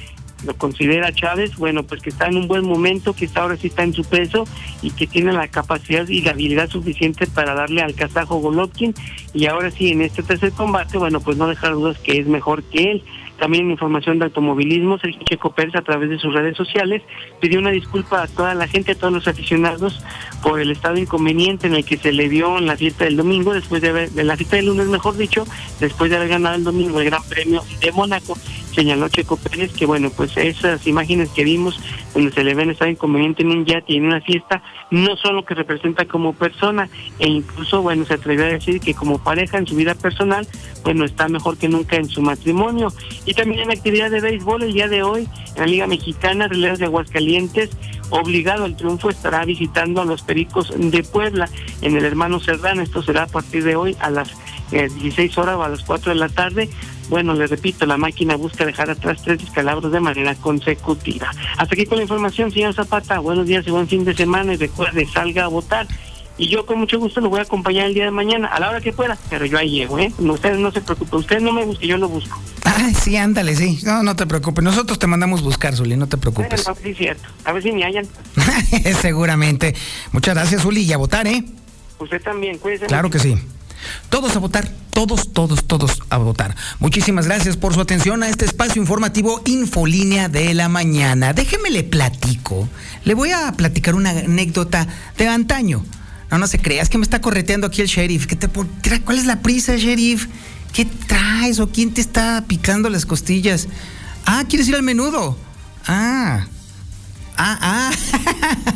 lo considera Chávez, bueno, pues que está en un buen momento, que está ahora sí está en su peso y que tiene la capacidad y la habilidad suficiente para darle al kazajo Golovkin y ahora sí en este tercer combate, bueno, pues no dejar dudas que es mejor que él. También en información de automovilismo, Sergio Checo Pérez a través de sus redes sociales pidió una disculpa a toda la gente, a todos los aficionados por el estado inconveniente en el que se le dio en la fiesta del domingo, después de haber, de la fiesta del lunes mejor dicho, después de haber ganado el domingo el Gran Premio de Mónaco señaló Checo Pérez que bueno pues esas imágenes que vimos donde se le ven estado inconveniente en un yate y en una fiesta no son lo que representa como persona. E incluso bueno se atrevió a decir que como pareja en su vida personal bueno está mejor que nunca en su matrimonio. Y también en actividad de béisbol el día de hoy en la Liga Mexicana Releros de Aguascalientes obligado al triunfo estará visitando a los Pericos de Puebla en el hermano Cerdán. Esto será a partir de hoy a las eh, 16 horas o a las 4 de la tarde bueno, les repito, la máquina busca dejar atrás tres descalabros de manera consecutiva. Hasta aquí con la información, señor Zapata. Buenos días y buen fin de semana. Y recuerde, salga a votar. Y yo con mucho gusto lo voy a acompañar el día de mañana, a la hora que pueda. Pero yo ahí llego, ¿eh? Ustedes no se preocupen. Ustedes no me busquen, yo lo busco. Ay, sí, ándale, sí. No, no te preocupes. Nosotros te mandamos buscar, Zuli, no te preocupes. Bueno, sí, cierto. A ver si me hallan. Seguramente. Muchas gracias, Zuli. Y a votar, ¿eh? Usted también, cuídese. Claro que sí. Todos a votar, todos, todos, todos a votar. Muchísimas gracias por su atención a este espacio informativo Infolínea de la Mañana. Déjeme le platico. Le voy a platicar una anécdota de antaño. No, no se crea, es que me está correteando aquí el sheriff. ¿Qué te, ¿Cuál es la prisa, sheriff? ¿Qué traes o quién te está picando las costillas? Ah, ¿quieres ir al menudo? Ah. Ah,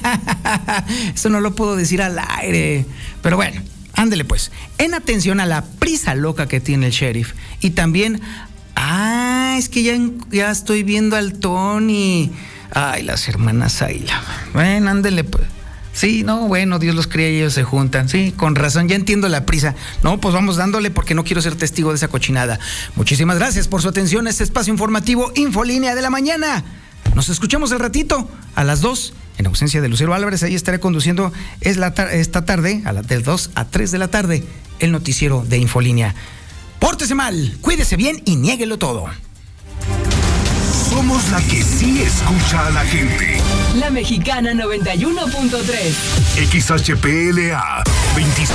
ah. Eso no lo puedo decir al aire. Pero bueno, ándele pues. En atención a la prisa loca que tiene el sheriff. Y también, ah, es que ya, ya estoy viendo al Tony. Ay, las hermanas Ayla. Bueno, ándele pues. Sí, no, bueno, Dios los cría y ellos se juntan. Sí, con razón, ya entiendo la prisa. No, pues vamos dándole porque no quiero ser testigo de esa cochinada. Muchísimas gracias por su atención a este espacio informativo Infolínea de la Mañana. Nos escuchamos el ratito a las 2 en ausencia de Lucero Álvarez. Ahí estaré conduciendo es la tar- esta tarde, a las del 2 a 3 de la tarde, el noticiero de Infolínea. Pórtese mal, cuídese bien y niéguelo todo. Somos la que sí escucha a la gente. La Mexicana 91.3. XHPLA 25.